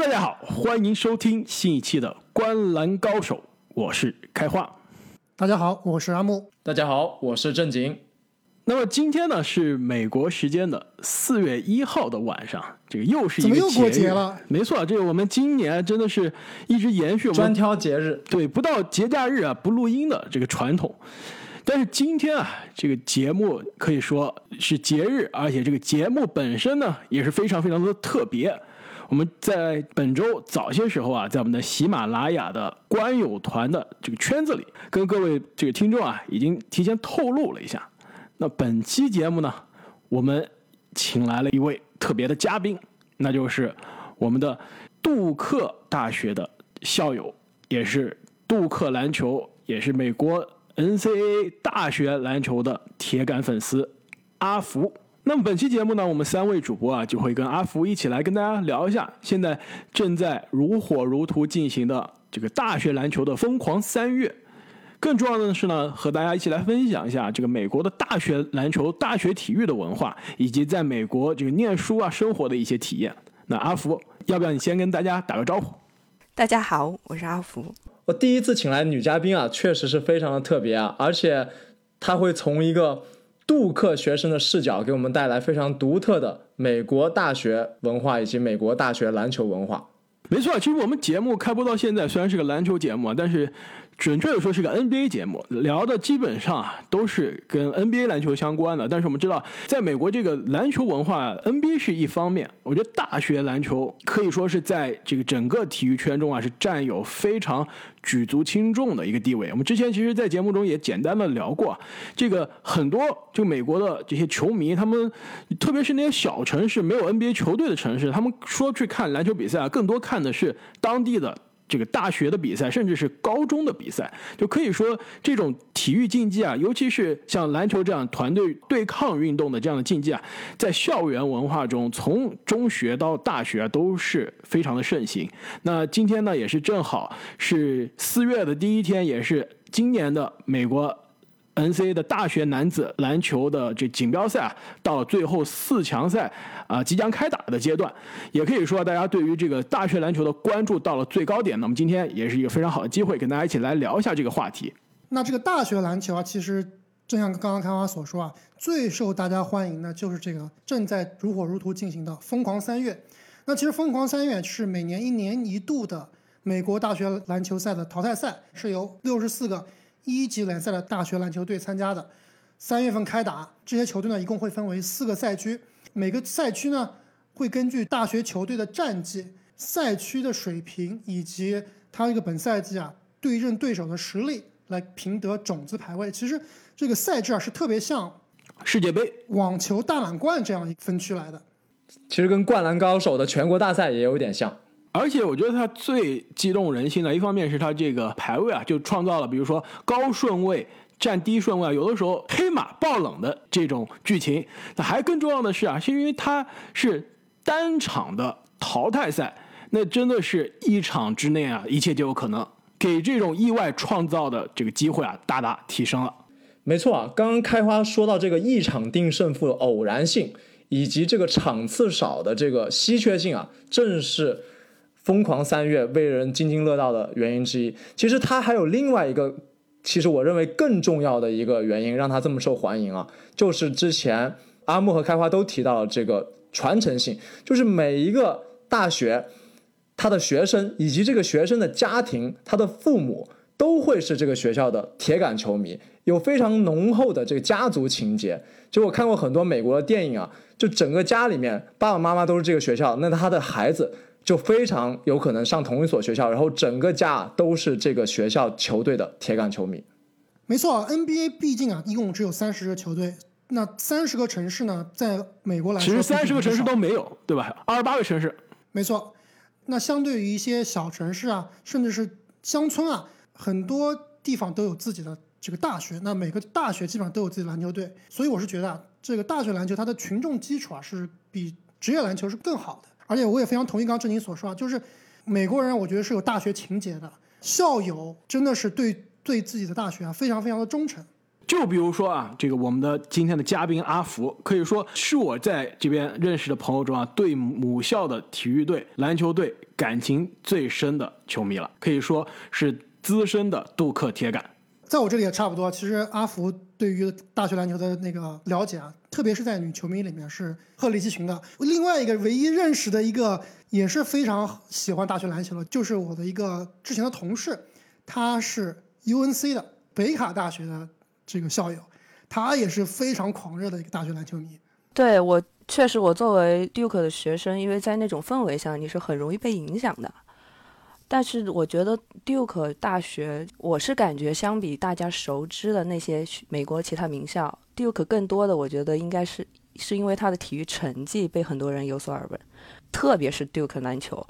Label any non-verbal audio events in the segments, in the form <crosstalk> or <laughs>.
大家好，欢迎收听新一期的《观篮高手》，我是开化。大家好，我是阿木。大家好，我是正经。那么今天呢是美国时间的四月一号的晚上，这个又是一个怎么又过节日了？没错，这个我们今年真的是一直延续我专挑节日，对不到节假日啊不录音的这个传统。但是今天啊，这个节目可以说是节日，而且这个节目本身呢也是非常非常的特别。我们在本周早些时候啊，在我们的喜马拉雅的观友团的这个圈子里，跟各位这个听众啊，已经提前透露了一下。那本期节目呢，我们请来了一位特别的嘉宾，那就是我们的杜克大学的校友，也是杜克篮球，也是美国 NCAA 大学篮球的铁杆粉丝阿福。那么本期节目呢，我们三位主播啊，就会跟阿福一起来跟大家聊一下现在正在如火如荼进行的这个大学篮球的疯狂三月。更重要的是呢，和大家一起来分享一下这个美国的大学篮球、大学体育的文化，以及在美国这个念书啊、生活的一些体验。那阿福，要不要你先跟大家打个招呼？大家好，我是阿福。我第一次请来女嘉宾啊，确实是非常的特别啊，而且她会从一个杜克学生的视角，给我们带来非常独特的美国大学文化以及美国大学篮球文化。没错，其实我们节目开播到现在，虽然是个篮球节目，但是准确的说是个 NBA 节目，聊的基本上啊都是跟 NBA 篮球相关的。但是我们知道，在美国这个篮球文化，NBA 是一方面，我觉得大学篮球可以说是在这个整个体育圈中啊是占有非常举足轻重的一个地位。我们之前其实，在节目中也简单的聊过，这个很多就美国的这些球迷，他们特别是那些小城市没有 NBA 球队的城市，他们说去看篮球比赛啊，更多看的是当地的。这个大学的比赛，甚至是高中的比赛，就可以说这种体育竞技啊，尤其是像篮球这样团队对抗运动的这样的竞技啊，在校园文化中，从中学到大学都是非常的盛行。那今天呢，也是正好是四月的第一天，也是今年的美国 NCAA 的大学男子篮球的这锦标赛啊，到了最后四强赛啊、即将开打的阶段，也可以说大家对于这个大学篮球的关注到了最高点。那么今天也是一个非常好的机会，跟大家一起来聊一下这个话题。那这个大学篮球啊，其实正像刚刚开花所说啊，最受大家欢迎的就是这个正在如火如荼进行的疯狂三月。那其实疯狂三月是每年一年一度的美国大学篮球赛的淘汰赛，是由六十四个一级联赛的大学篮球队参加的。三月份开打，这些球队呢一共会分为四个赛区，每个赛区呢会根据大学球队的战绩、赛区的水平以及它这个本赛季啊对阵对手的实力来评得种子排位。其实这个赛制啊是特别像世界杯，网球大满贯这样一个分区来的。其实跟《灌篮高手》的全国大赛也有点像。而且我觉得它最激动人心的，一方面是它这个排位啊，就创造了比如说高顺位占低顺位啊，有的时候黑马爆冷的这种剧情。那还更重要的是啊，是因为它是单场的淘汰赛，那真的是一场之内啊，一切就有可能，给这种意外创造的这个机会啊，大大提升了。没错啊，刚刚开花说到这个一场定胜负的偶然性，以及这个场次少的这个稀缺性啊，正是疯狂三月为人津津乐道的原因之一。其实它还有另外一个，其实我认为更重要的一个原因，让它这么受欢迎啊，就是之前阿木和开花都提到了这个传承性，就是每一个大学。他的学生以及这个学生的家庭，他的父母都会是这个学校的铁杆球迷，有非常浓厚的这个家族情节。就我看过很多美国的电影啊，就整个家里面爸爸妈妈都是这个学校，那他的孩子就非常有可能上同一所学校，然后整个家都是这个学校球队的铁杆球迷。没错啊，NBA 毕竟啊一共只有三十个球队，那三十个城市呢，在美国来说其实三十个城市都没有，对吧？二十八个城市，没错，那相对于一些小城市啊，甚至是乡村啊，很多地方都有自己的这个大学。那每个大学基本上都有自己的篮球队，所以我是觉得啊，这个大学篮球它的群众基础啊是比职业篮球是更好的。而且我也非常同意刚刚郑宁所说啊，就是美国人我觉得是有大学情节的，校友真的是对对自己的大学啊非常非常的忠诚。就比如说啊，这个我们的今天的嘉宾阿福，可以说是我在这边认识的朋友中啊，对母校的体育队、篮球队感情最深的球迷了，可以说是资深的杜克铁杆。在我这里也差不多。其实阿福对于大学篮球的那个了解啊，特别是在女球迷里面是鹤立鸡群的。另外一个唯一认识的一个也是非常喜欢大学篮球的，就是我的一个之前的同事，他是 UNC 的北卡大学的这个校友，他也是非常狂热的一个大学篮球迷。对我确实，我作为 Duke 的学生，因为在那种氛围下，你是很容易被影响的。但是我觉得 Duke 大学，我是感觉相比大家熟知的那些美国其他名校，Duke 更多的我觉得应该是是因为他的体育成绩被很多人有所耳闻，特别是 Duke 篮球。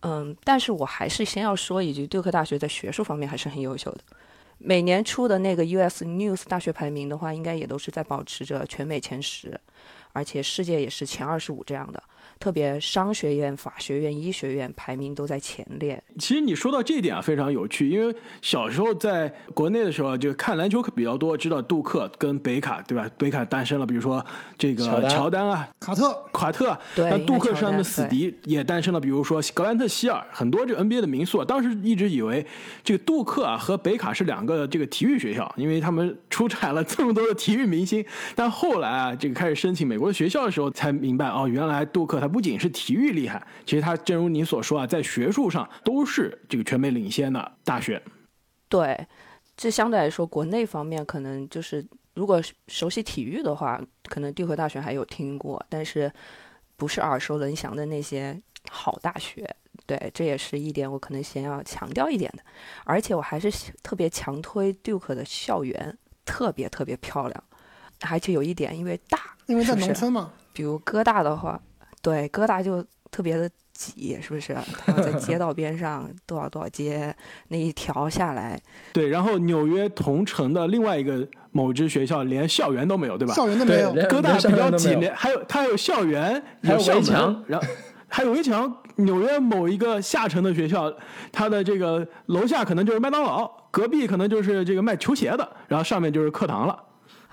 嗯，但是我还是先要说一句，Duke 大学在学术方面还是很优秀的。每年出的那个 US News 大学排名的话，应该也都是在保持着全美前十，而且世界也是前二十五这样的。特别商学院、法学院、医学院排名都在前列。其实你说到这一点啊，非常有趣，因为小时候在国内的时候就看篮球比较多，知道杜克跟北卡，对吧？北卡诞生了，比如说这个乔丹啊、卡特、卡特，那杜克是他们的死敌，也诞生了，比如说格兰特希尔，很多这个 NBA 的名宿。当时一直以为这个杜克啊和北卡是两个这个体育学校，因为他们出产了这么多的体育明星。但后来啊，这个开始申请美国的学校的时候，才明白哦，原来杜克他。不仅是体育厉害，其实他正如你所说啊，在学术上都是这个全美领先的大学。对，这相对来说，国内方面可能就是如果熟悉体育的话，可能帝和大学还有听过，但是不是耳熟能详的那些好大学。对，这也是一点我可能先要强调一点的。而且我还是特别强推 Duke 的校园，特别特别漂亮。而且有一点，因为大，因为在农村嘛，比如哥大的话。对，疙瘩就特别的挤，是不是？他在街 <laughs> 道边上多少多少街那一条下来。对，然后纽约同城的另外一个某支学校连校园都没有，对吧？校园都没有。哥大比较挤，连还有它有校园，有围墙，然后还有围墙。纽约某一个下城的学校，它的这个楼下可能就是麦当劳，隔壁可能就是这个卖球鞋的，然后上面就是课堂了。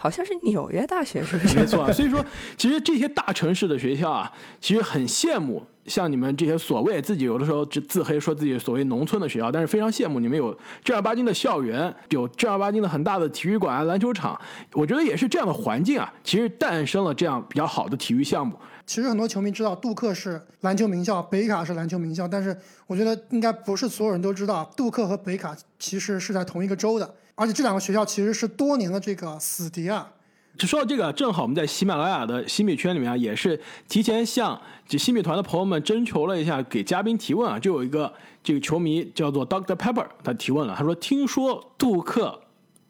好像是纽约大学，是不是？<laughs> 没错，所以说，其实这些大城市的学校啊，其实很羡慕像你们这些所谓自己有的时候就自黑说自己所谓农村的学校，但是非常羡慕你们有正儿八经的校园，有正儿八经的很大的体育馆、篮球场。我觉得也是这样的环境啊，其实诞生了这样比较好的体育项目。其实很多球迷知道杜克是篮球名校，北卡是篮球名校，但是我觉得应该不是所有人都知道，杜克和北卡其实是在同一个州的。而且这两个学校其实是多年的这个死敌啊。就说到这个，正好我们在喜马拉雅的新米圈里面啊，也是提前向这新米团的朋友们征求了一下，给嘉宾提问啊，就有一个这个球迷叫做 Doctor Pepper，他提问了，他说：“听说杜克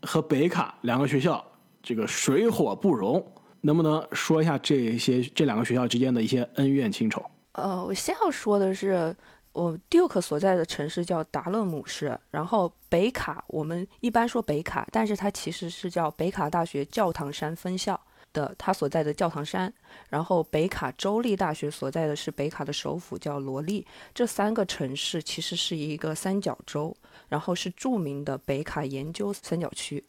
和北卡两个学校这个水火不容，能不能说一下这些这两个学校之间的一些恩怨情仇？”呃，我先要说的是。我 Duke 所在的城市叫达勒姆市，然后北卡我们一般说北卡，但是它其实是叫北卡大学教堂山分校的，它所在的教堂山。然后北卡州立大学所在的是北卡的首府叫罗利，这三个城市其实是一个三角洲，然后是著名的北卡研究三角区，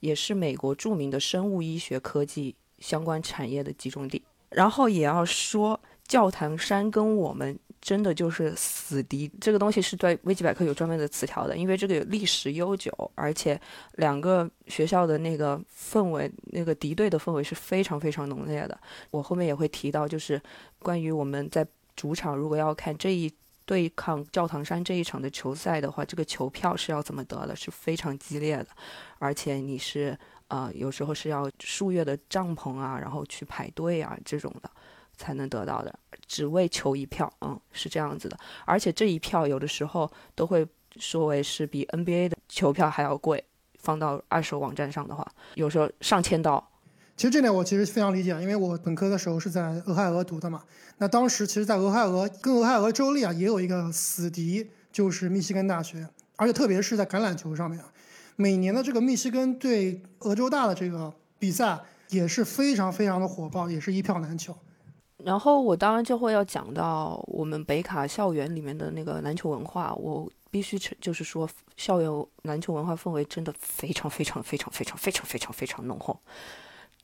也是美国著名的生物医学科技相关产业的集中地。然后也要说教堂山跟我们。真的就是死敌，这个东西是对维基百科有专门的词条的，因为这个有历史悠久，而且两个学校的那个氛围，那个敌对的氛围是非常非常浓烈的。我后面也会提到，就是关于我们在主场如果要看这一对抗教堂山这一场的球赛的话，这个球票是要怎么得的，是非常激烈的，而且你是呃有时候是要数月的帐篷啊，然后去排队啊这种的。才能得到的，只为求一票，嗯，是这样子的。而且这一票有的时候都会说为是比 NBA 的球票还要贵，放到二手网站上的话，有时候上千刀。其实这点我其实非常理解，因为我本科的时候是在俄亥俄读的嘛。那当时其实，在俄亥俄跟俄亥俄州立啊，也有一个死敌，就是密西根大学。而且特别是在橄榄球上面啊，每年的这个密西根对俄州大的这个比赛也是非常非常的火爆，也是一票难求。然后我当然就会要讲到我们北卡校园里面的那个篮球文化。我必须承就是说，校园篮球文化氛围真的非常非常非常非常非常非常非常浓厚。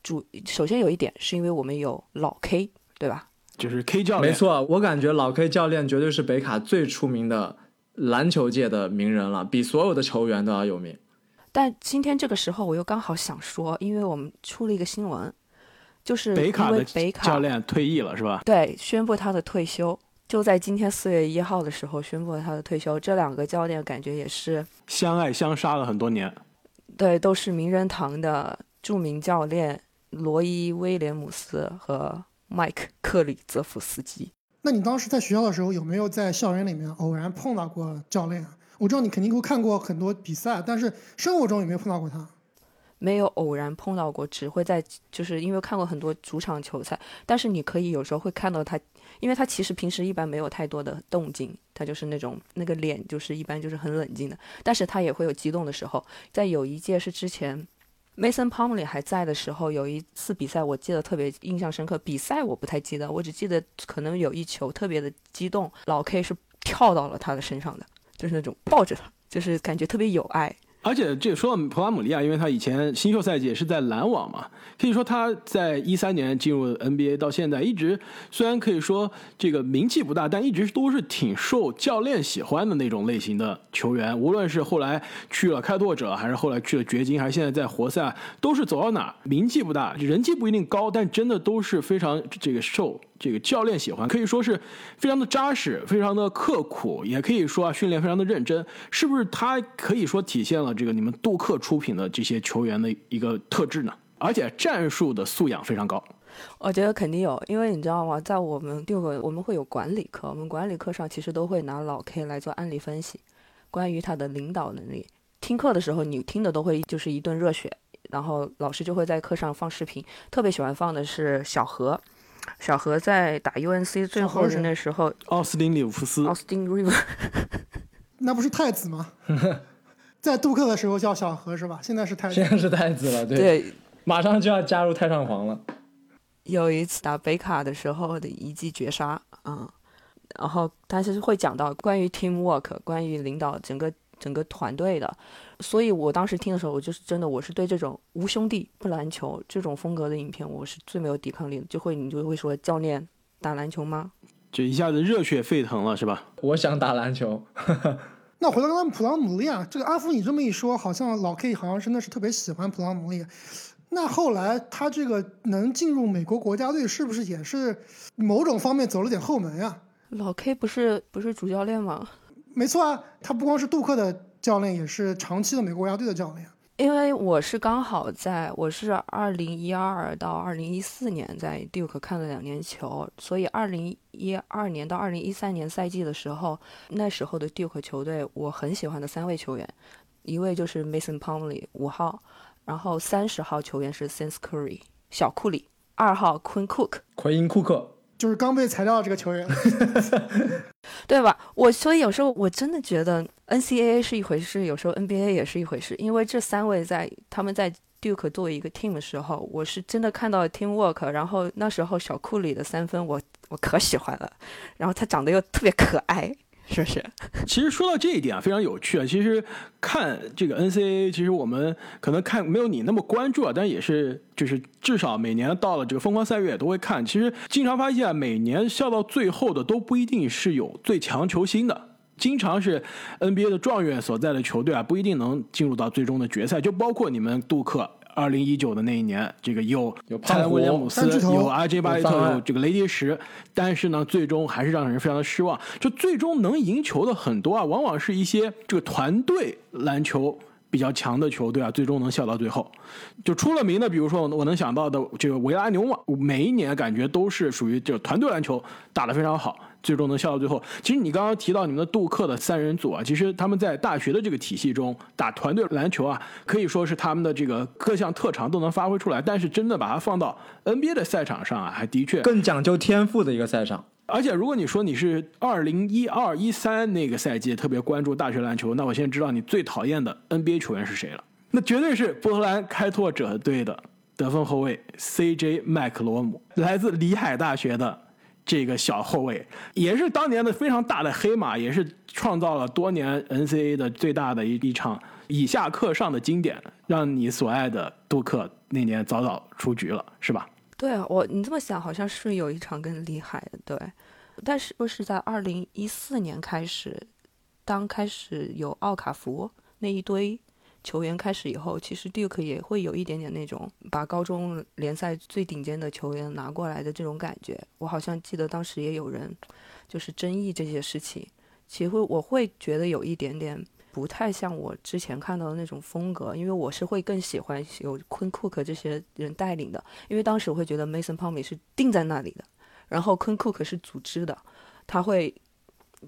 主首先有一点是因为我们有老 K，对吧？就是 K 教练，没错，我感觉老 K 教练绝对是北卡最出名的篮球界的名人了，比所有的球员都要有名。但今天这个时候，我又刚好想说，因为我们出了一个新闻，就是北卡的北卡教练退役了，是吧？对，宣布他的退休，就在今天四月一号的时候宣布了他的退休。这两个教练感觉也是相爱相杀了很多年，对，都是名人堂的著名教练罗伊·威廉姆斯和麦克·克里泽夫斯基。那你当时在学校的时候，有没有在校园里面偶然碰到过教练？我知道你肯定会看过很多比赛，但是生活中有没有碰到过他？没有偶然碰到过，只会在就是因为看过很多主场球赛，但是你可以有时候会看到他，因为他其实平时一般没有太多的动静，他就是那种那个脸就是一般就是很冷静的，但是他也会有激动的时候。在有一届是之前 Mason Plumlee 还在的时候，有一次比赛我记得特别印象深刻，比赛我不太记得，我只记得可能有一球特别的激动，老 K 是跳到了他的身上的。就是那种抱着他，就是感觉特别有爱。而且这说到普拉姆利亚，因为他以前新秀赛季也是在篮网嘛，可以说他在一三年进入 NBA 到现在，一直虽然可以说这个名气不大，但一直都是挺受教练喜欢的那种类型的球员。无论是后来去了开拓者，还是后来去了掘金，还是现在在活塞，都是走到哪名气不大，人气不一定高，但真的都是非常这个受。这个教练喜欢，可以说是非常的扎实，非常的刻苦，也可以说啊训练非常的认真，是不是？他可以说体现了这个你们杜克出品的这些球员的一个特质呢？而且战术的素养非常高。我觉得肯定有，因为你知道吗？在我们杜克，我们会有管理课，我们管理课上其实都会拿老 K 来做案例分析，关于他的领导能力。听课的时候，你听的都会就是一顿热血，然后老师就会在课上放视频，特别喜欢放的是小何。小何在打 UNC 最后的那时候，奥斯汀·里弗斯，奥斯汀 River，<laughs> 那不是太子吗？<laughs> 在杜克的时候叫小何是吧？现在是太子，现在是太子了，对，马上就要加入太上皇了。有一次打北卡的时候的一记绝杀啊，然后但是会讲到关于 teamwork，关于领导整个。整个团队的，所以我当时听的时候，我就是真的，我是对这种无兄弟不篮球这种风格的影片，我是最没有抵抗力的。就会你就会说教练打篮球吗？就一下子热血沸腾了，是吧？<laughs> 我想打篮球。<laughs> 那回到刚刚普朗姆利啊，这个阿福你这么一说，好像老 K 好像真的是特别喜欢普朗姆利亚。那后来他这个能进入美国国家队，是不是也是某种方面走了点后门呀？老 K 不是不是主教练吗？没错啊，他不光是杜克的教练，也是长期的美国国家队的教练。因为我是刚好在，我是二零一二到二零一四年在 Duke 看了两年球，所以二零一二年到二零一三年赛季的时候，那时候的 Duke 球队我很喜欢的三位球员，一位就是 Mason Plumlee 五号，然后三十号球员是 Sense Curry 小库里，二号 Quinn Cook 奎因库克。就是刚被裁掉的这个球员，<laughs> 对吧？我所以有时候我真的觉得 NCAA 是一回事，有时候 NBA 也是一回事。因为这三位在他们在 Duke 作为一个 team 的时候，我是真的看到 teamwork。然后那时候小库里的三分，我我可喜欢了。然后他长得又特别可爱。是不是？<laughs> 其实说到这一点啊，非常有趣啊。其实看这个 NCAA，其实我们可能看没有你那么关注啊，但也是就是至少每年到了这个疯狂三月都会看。其实经常发现啊，每年笑到最后的都不一定是有最强球星的，经常是 NBA 的状元所在的球队啊，不一定能进入到最终的决赛。就包括你们杜克。二零一九的那一年，这个有有泰兰·威廉姆斯，有阿杰·巴雷特，有这个雷迪什，但是呢，最终还是让人非常的失望。就最终能赢球的很多啊，往往是一些这个团队篮球比较强的球队啊，最终能笑到最后。就出了名的，比如说我能想到的这个维拉纽瓦，每一年感觉都是属于这个团队篮球打得非常好。最终能笑到最后。其实你刚刚提到你们的杜克的三人组啊，其实他们在大学的这个体系中打团队篮球啊，可以说是他们的这个各项特长都能发挥出来。但是真的把它放到 NBA 的赛场上啊，还的确更讲究天赋的一个赛场。而且如果你说你是二零一二一三那个赛季特别关注大学篮球，那我现在知道你最讨厌的 NBA 球员是谁了？那绝对是波特兰开拓者队的得分后卫 CJ 麦克罗姆，来自里海大学的。这个小后卫，也是当年的非常大的黑马，也是创造了多年 NCAA 的最大的一一场以下克上的经典，让你所爱的杜克那年早早出局了，是吧？对，我你这么想，好像是有一场更厉害的，对。但是不是在二零一四年开始，当开始有奥卡福那一堆。球员开始以后，其实 Duke 也会有一点点那种把高中联赛最顶尖的球员拿过来的这种感觉。我好像记得当时也有人就是争议这些事情。其实我会觉得有一点点不太像我之前看到的那种风格，因为我是会更喜欢有昆库克这些人带领的。因为当时我会觉得 Mason p l u m l y 是定在那里的，然后昆库克是组织的，他会。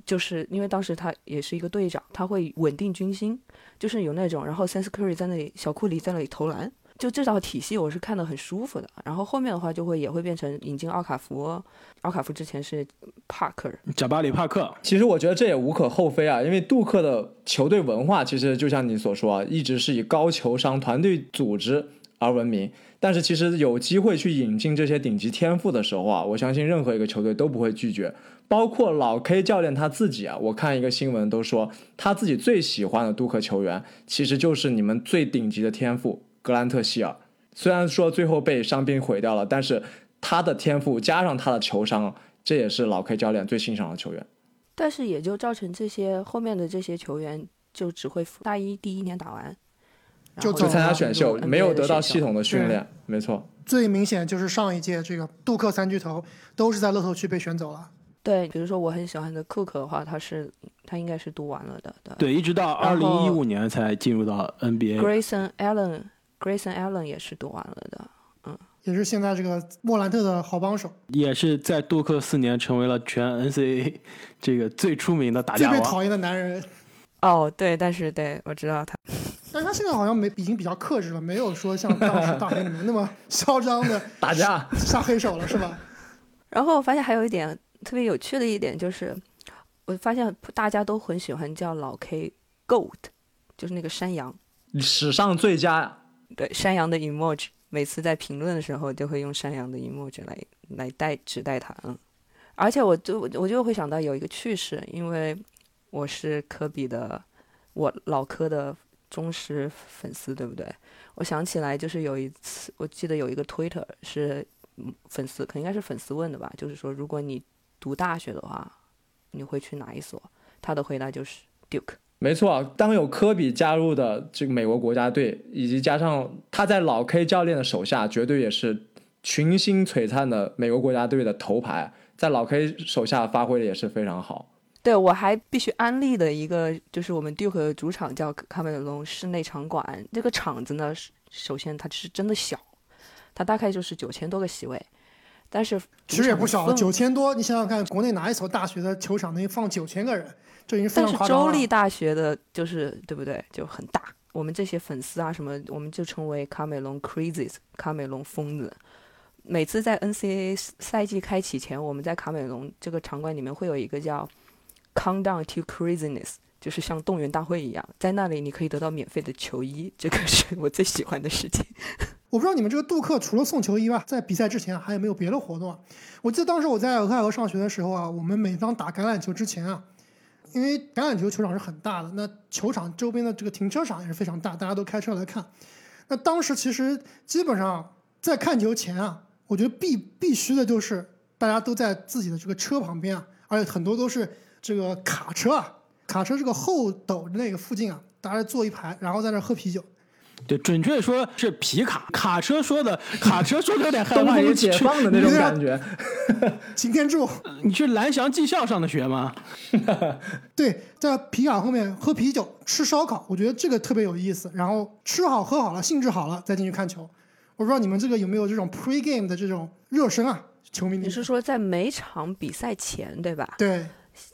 就是因为当时他也是一个队长，他会稳定军心，就是有那种，然后 Sense Curry 在那里，小库里在那里投篮，就这套体系我是看得很舒服的。然后后面的话就会也会变成引进奥卡福，奥卡福之前是帕克，贾巴里帕克。其实我觉得这也无可厚非啊，因为杜克的球队文化其实就像你所说啊，一直是以高球商、团队组织而闻名。但是其实有机会去引进这些顶级天赋的时候啊，我相信任何一个球队都不会拒绝。包括老 K 教练他自己啊，我看一个新闻都说他自己最喜欢的杜克球员，其实就是你们最顶级的天赋格兰特希尔。虽然说最后被伤兵毁掉了，但是他的天赋加上他的球商，这也是老 K 教练最欣赏的球员。但是也就造成这些后面的这些球员就只会大一第一年打完，就参加选秀，没有得到系统的训练。没错，最明显就是上一届这个杜克三巨头都是在乐透区被选走了。对，比如说我很喜欢的 Cook 的话，他是他应该是读完了的，对。对，一直到二零一五年才进入到 NBA。Grayson Allen，Grayson Allen 也是读完了的，嗯，也是现在这个莫兰特的好帮手，也是在杜克四年成为了全 NCAA 这个最出名的打架王，最被讨厌的男人。哦，对，但是对我知道他，<laughs> 但是他现在好像没已经比较克制了，没有说像当时大学里面那么嚣张的 <laughs> 打架下黑手了，是吧？然后我发现还有一点。特别有趣的一点就是，我发现大家都很喜欢叫老 K Goat，就是那个山羊，史上最佳。对，山羊的 emoji，每次在评论的时候就会用山羊的 emoji 来来代指代他。嗯，而且我就我就会想到有一个趣事，因为我是科比的，我老科的忠实粉丝，对不对？我想起来就是有一次，我记得有一个 Twitter 是粉丝，可能应该是粉丝问的吧，就是说如果你读大学的话，你会去哪一所？他的回答就是 Duke。没错，当有科比加入的这个美国国家队，以及加上他在老 K 教练的手下，绝对也是群星璀璨的美国国家队的头牌。在老 K 手下发挥的也是非常好。对我还必须安利的一个，就是我们 Duke 的主场叫卡梅隆室内场馆。这个场子呢，首先它是真的小，它大概就是九千多个席位。但是其实也不少，九千多。你想想看，国内哪一所大学的球场能放九千个人？这已经非常夸张了。但是州立大学的，就是对不对？就很大。我们这些粉丝啊，什么，我们就称为卡梅隆 crazies，卡梅隆疯子。每次在 NCAA 赛季开启前，我们在卡梅隆这个场馆里面会有一个叫 countdown to craziness，就是像动员大会一样，在那里你可以得到免费的球衣，这个是我最喜欢的事情。我不知道你们这个杜克除了送球衣外，在比赛之前还有没有别的活动啊？我记得当时我在俄亥俄上学的时候啊，我们每当打橄榄球之前啊，因为橄榄球球场是很大的，那球场周边的这个停车场也是非常大，大家都开车来看。那当时其实基本上在看球前啊，我觉得必必须的就是大家都在自己的这个车旁边啊，而且很多都是这个卡车啊，卡车这个后斗那个附近啊，大家坐一排，然后在那喝啤酒。对，准确说是皮卡卡车说的，<laughs> 卡车说的有点害怕，也解放的那种感觉。<laughs> 擎天柱，你去蓝翔技校上的学吗？<laughs> 对，在皮卡后面喝啤酒、吃烧烤，我觉得这个特别有意思。然后吃好喝好了，兴致好了，再进去看球。我不知道你们这个有没有这种 pre game 的这种热身啊？球迷，你是说在每场比赛前对吧？对，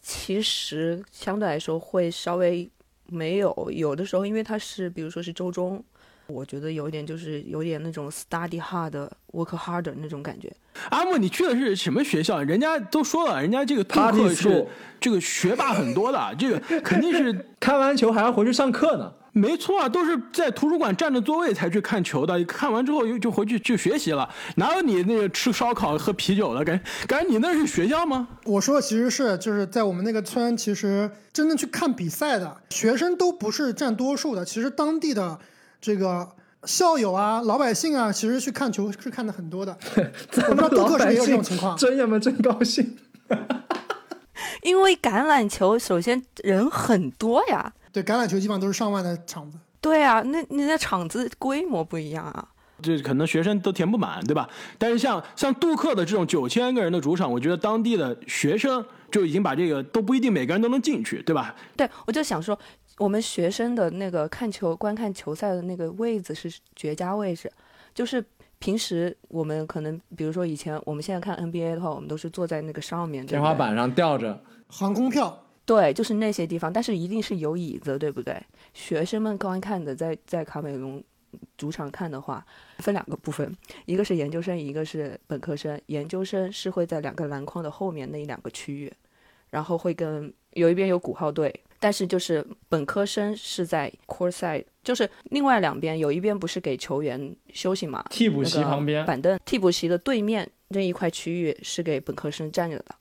其实相对来说会稍微没有，有的时候因为它是比如说是周中。我觉得有点就是有点那种 study hard work harder 那种感觉。阿木，你去的是什么学校？人家都说了，人家这个杜 Party 克是这个学霸很多的，这个 <laughs> 肯定是 <laughs> 看完球还要回去上课呢。没错啊，都是在图书馆占着座位才去看球的，看完之后又就回去就学习了，哪有你那个吃烧烤喝啤酒的？感感觉你那是学校吗？我说的其实是就是在我们那个村，其实真正去看比赛的学生都不是占多数的，其实当地的这个校友啊、老百姓啊，其实去看球是看的很多的。咱 <laughs> 们我不知道杜老百克是不是也有这种情况真爷们真高兴。<laughs> 因为橄榄球首先人很多呀，对，橄榄球基本上都是上万的场子。对啊，那你那场子规模不一样啊。这可能学生都填不满，对吧？但是像像杜克的这种九千个人的主场，我觉得当地的学生就已经把这个都不一定每个人都能进去，对吧？对，我就想说，我们学生的那个看球、观看球赛的那个位置是绝佳位置，就是平时我们可能，比如说以前我们现在看 NBA 的话，我们都是坐在那个上面，天花板上吊着，航空票，对，就是那些地方，但是一定是有椅子，对不对？学生们观看的，在在卡美隆主场看的话，分两个部分，一个是研究生，一个是本科生。研究生是会在两个篮筐的后面那一两个区域，然后会跟有一边有鼓号队，但是就是本科生是在 court side，就是另外两边有一边不是给球员休息嘛，替补席那个旁边。板凳替补席的对面那一块区域是给本科生站着的，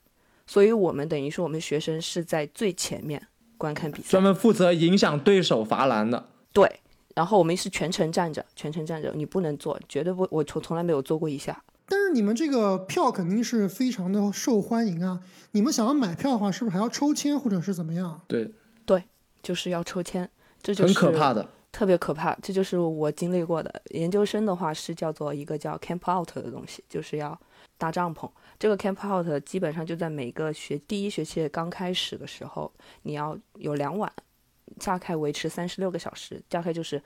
所以我们等于说我们学生是在最前面观看比赛专，门负责影响对手罚篮的。对，然后我们是全程站着，全程站着，你不能坐，绝对不，我从从来没有坐过一下。但是你们这个票肯定是非常的受欢迎啊！你们想要买票的话，是不是还要抽签或者是怎么样？对，就是要抽签，这就是很可怕的。特别可怕，这就是我经历过的。研究生的话是叫做一个叫 camp out 的东西，就是要搭帐篷。这个 camp out 基本上就在每个学第一学期刚开始的时候，你要有两晚，大概维持三十六个小时，大概就是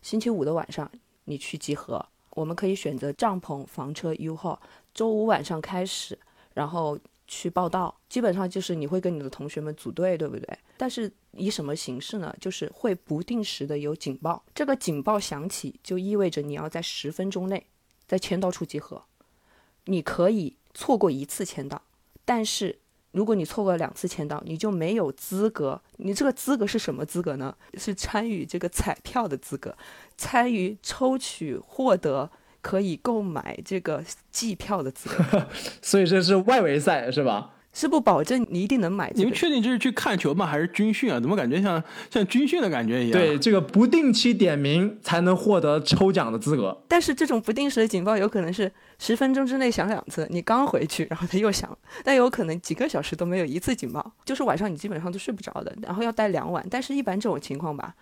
星期五的晚上你去集合。我们可以选择帐篷、房车、U 号，周五晚上开始，然后去报道。基本上就是你会跟你的同学们组队，对不对？但是以什么形式呢？就是会不定时的有警报，这个警报响起就意味着你要在十分钟内在签到处集合。你可以错过一次签到，但是如果你错过了两次签到，你就没有资格。你这个资格是什么资格呢？<laughs> 是参与这个彩票的资格，参与抽取获得可以购买这个季票的资格，<laughs> 所以这是外围赛是吧？是不保证你一定能买这个你们。确定这是去看球吗？还是军训啊？怎么感觉像像军训的感觉一样？对，，这个不定期点名才能获得抽奖的资格。但是这种不定时的警报有可能是十分钟之内响两次，你刚回去，然后它又响了，<laughs> 但有可能几个小时都没有一次警报，就是晚上你基本上都睡不着的，然后要待两晚。但是，一般这种情况吧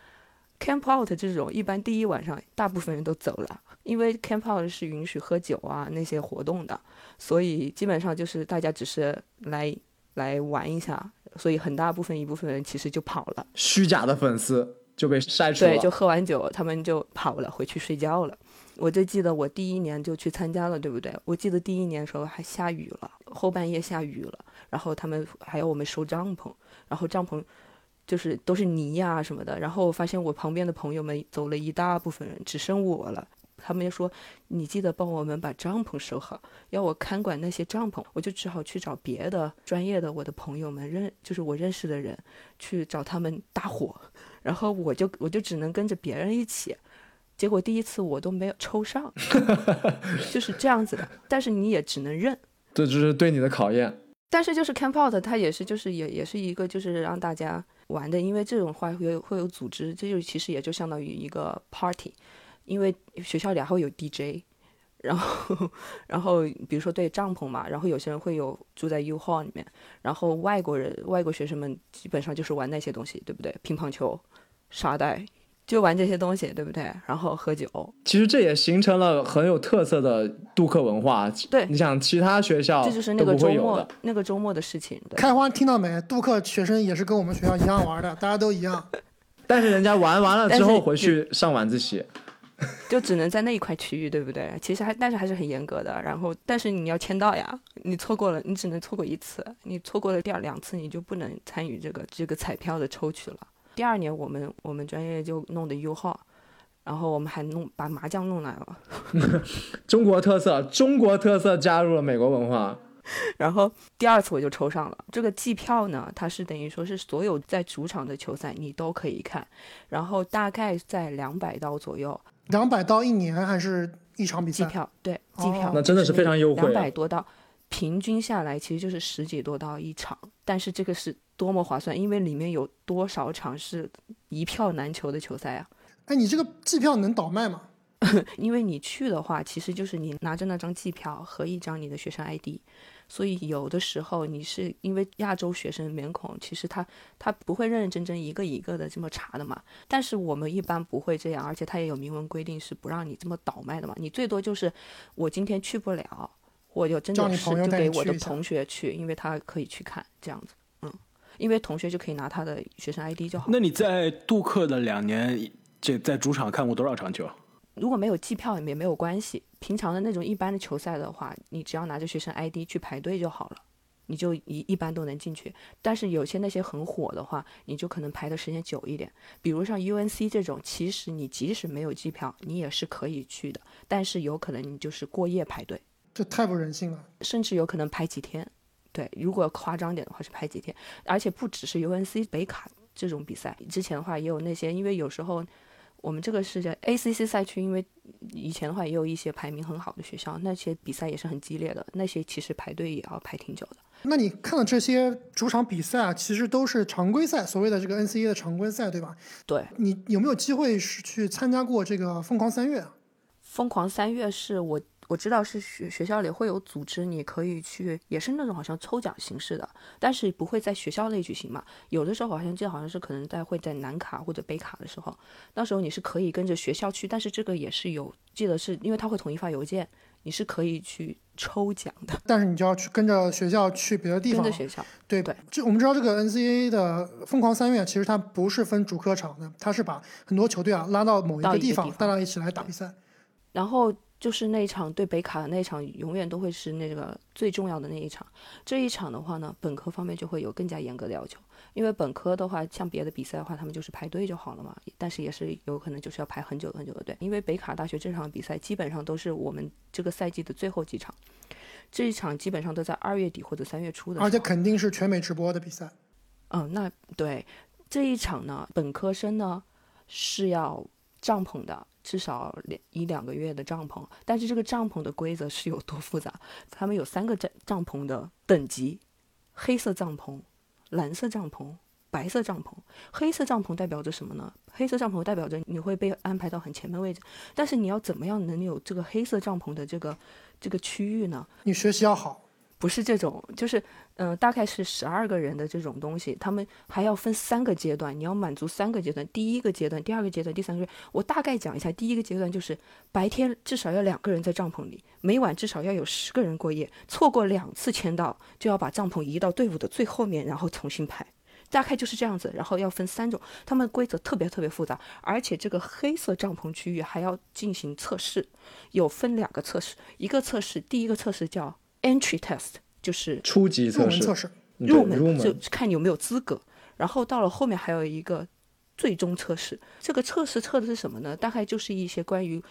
，camp out 这种，一般第一晚上大部分人都走了，因为 camp out 是允许喝酒啊那些活动的，所以基本上就是大家只是来来玩一下，所以很大部分一部分人其实就跑了。虚假的粉丝就被筛出了。对，就喝完酒，他们就跑了，回去睡觉了。我就记得我第一年就去参加了，对不对？我记得第一年的时候还下雨了，后半夜下雨了，然后他们还要我们收帐篷，然后帐篷就是都是泥呀、什么的。然后我发现我旁边的朋友们走了一大部分人，只剩我了。他们就说：“你记得帮我们把帐篷收好，要我看管那些帐篷。”我就只好去找别的专业的我的朋友们认，就是我认识的人，去找他们搭伙。然后我就我就只能跟着别人一起，结果第一次我都没有抽上，<laughs> 就是这样子的。但是你也只能认。这就是对你的考验。但是就是 camp out，它也是就是也也是一个就是让大家玩的，因为这种话会有会有组织，这就其实也就相当于一个 party，因为学校里还会有 DJ，然后然后比如说对帐篷嘛，然后有些人会有住在 U hall 里面，然后外国人外国学生们基本上就是玩那些东西，对不对？乒乓球、沙袋，就玩这些东西，对不对？然后喝酒，其实这也形成了很有特色的杜克文化。对你想其他学校这就是那个周末。那个周末的事情。开花听到没？杜克学生也是跟我们学校一样玩的，大家都一样。<laughs> 但是人家玩完了之后回去上晚自习，就只能在那一块区域，对不对？其实还但是还是很严格的。然后，但是你要签到呀，你错过了，你只能错过一次，你错过了第二两次，你就不能参与这个这个彩票的抽取了。第二年我们我们专业就弄的 U 号，然后我们还弄把麻将弄来了，<laughs> 中国特色，中国特色加入了美国文化。然后第二次我就抽上了这个季票呢，它是等于说是所有在主场的球赛你都可以看，然后大概在两百刀左右。两百刀一年还是一场比赛？季票对季票，那真的是非常优惠。两百多刀，平均下来其实就是十几多刀一场，但是这个是多么划算，因为里面有多少场是一票难求的球赛啊！哎，你这个季票能倒卖吗？<laughs> 因为你去的话，其实就是你拿着那张季票和一张你的学生 ID。所以有的时候你是因为亚洲学生面孔，其实他他不会认认真真一个一个的这么查的嘛。但是我们一般不会这样，而且他也有明文规定是不让你这么倒卖的嘛。你最多就是我今天去不了，我就真的是就给我的同学去，因为他可以去看这样子。嗯，因为同学就可以拿他的学生 ID 就好。那你在杜克的两年，这在主场看过多少场球？如果没有季票也没有关系，平常的那种一般的球赛的话，你只要拿着学生 ID 去排队就好了，你就一一般都能进去。但是有些那些很火的话，你就可能排的时间久一点。比如像 UNC 这种，其实你即使没有机票，你也是可以去的，但是有可能你就是过夜排队，这太不人性了。甚至有可能排几天，对，如果夸张点的话是排几天，而且不只是 UNC 北卡这种比赛，之前的话也有那些，因为有时候。我们这个是叫 ACC 赛区，因为以前的话也有一些排名很好的学校，那些比赛也是很激烈的，那些其实排队也要排挺久的。那你看到这些主场比赛啊，其实都是常规赛，所谓的这个 NCAA 的常规赛，对吧？对。你有没有机会是去参加过这个疯狂三月？疯狂三月是我。我知道是学学校里会有组织，你可以去，也是那种好像抽奖形式的，但是不会在学校内举行嘛。有的时候好像记得好像是可能在会在南卡或者北卡的时候，到时候你是可以跟着学校去，但是这个也是有记得是因为他会统一发邮件，你是可以去抽奖的。但是你就要去跟着学校去别的地方。跟着学校。对对。这我们知道这个 NCAA 的疯狂三月，其实它不是分主客场的，它是把很多球队啊拉到某一个地方，大家一起来打比赛。然后。就是那场对北卡的那场，永远都会是那个最重要的那一场。这一场的话呢，本科方面就会有更加严格的要求，因为本科的话，像别的比赛的话，他们就是排队就好了嘛。但是也是有可能就是要排很久很久的队，因为北卡大学这场比赛基本上都是我们这个赛季的最后几场，这一场基本上都在二月底或者三月初的。而且肯定是全美直播的比赛。嗯，那对这一场呢，本科生呢是要帐篷的。至少两一两个月的帐篷，但是这个帐篷的规则是有多复杂？他们有三个帐帐篷的等级：黑色帐篷、蓝色帐篷、白色帐篷。黑色帐篷代表着什么呢？黑色帐篷代表着你会被安排到很前面位置，但是你要怎么样能有这个黑色帐篷的这个这个区域呢？你学习要好。不是这种，就是嗯，大概是十二个人的这种东西，他们还要分三个阶段，你要满足三个阶段，第一个阶段、第二个阶段、第三个。我大概讲一下，第一个阶段就是白天至少要两个人在帐篷里，每晚至少要有十个人过夜，错过两次签到就要把帐篷移到队伍的最后面，然后重新排，大概就是这样子。然后要分三种，他们规则特别特别复杂，而且这个黑色帐篷区域还要进行测试，有分两个测试，一个测试，第一个测试叫。Entry test 就是初级测试，入门就看你有没有资格。然后到了后面还有一个最终测试，这个测试测的是什么呢？大概就是一些关于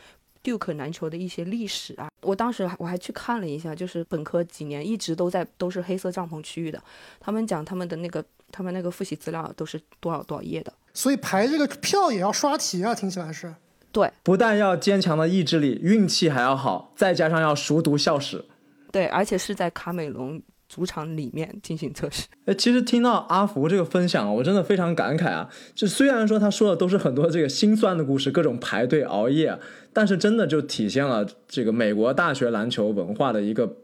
Duke 篮球的一些历史啊。我当时我还去看了一下，就是本科几年一直都在都是黑色帐篷区域的，他们讲他们的那个他们那个复习资料都是多少多少页的。所以排这个票也要刷题啊，听起来是。对，不但要坚强的意志力，运气还要好，再加上要熟读校史。对，而且是在卡美隆主场里面进行测试。哎，其实听到阿福这个分享，我真的非常感慨啊！就虽然说他说的都是很多这个心酸的故事，各种排队熬夜，但是真的就体现了这个美国大学篮球文化的一个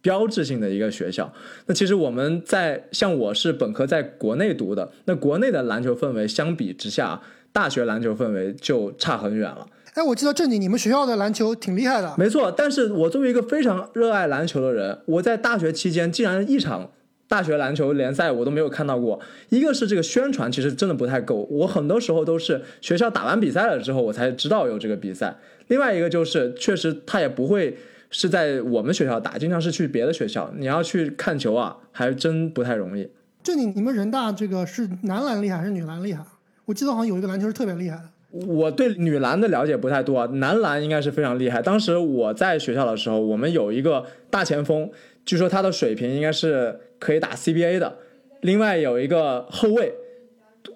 标志性的一个学校。那其实我们在像我是本科在国内读的，那国内的篮球氛围相比之下，大学篮球氛围就差很远了。哎，我记得正经，你们学校的篮球挺厉害的。没错，但是我作为一个非常热爱篮球的人，我在大学期间竟然一场大学篮球联赛我都没有看到过。一个是这个宣传其实真的不太够，我很多时候都是学校打完比赛了之后我才知道有这个比赛。另外一个就是确实他也不会是在我们学校打，经常是去别的学校。你要去看球啊，还真不太容易。正经，你们人大这个是男篮厉害还是女篮厉害？我记得好像有一个篮球是特别厉害的。我对女篮的了解不太多啊，男篮应该是非常厉害。当时我在学校的时候，我们有一个大前锋，据说他的水平应该是可以打 CBA 的。另外有一个后卫，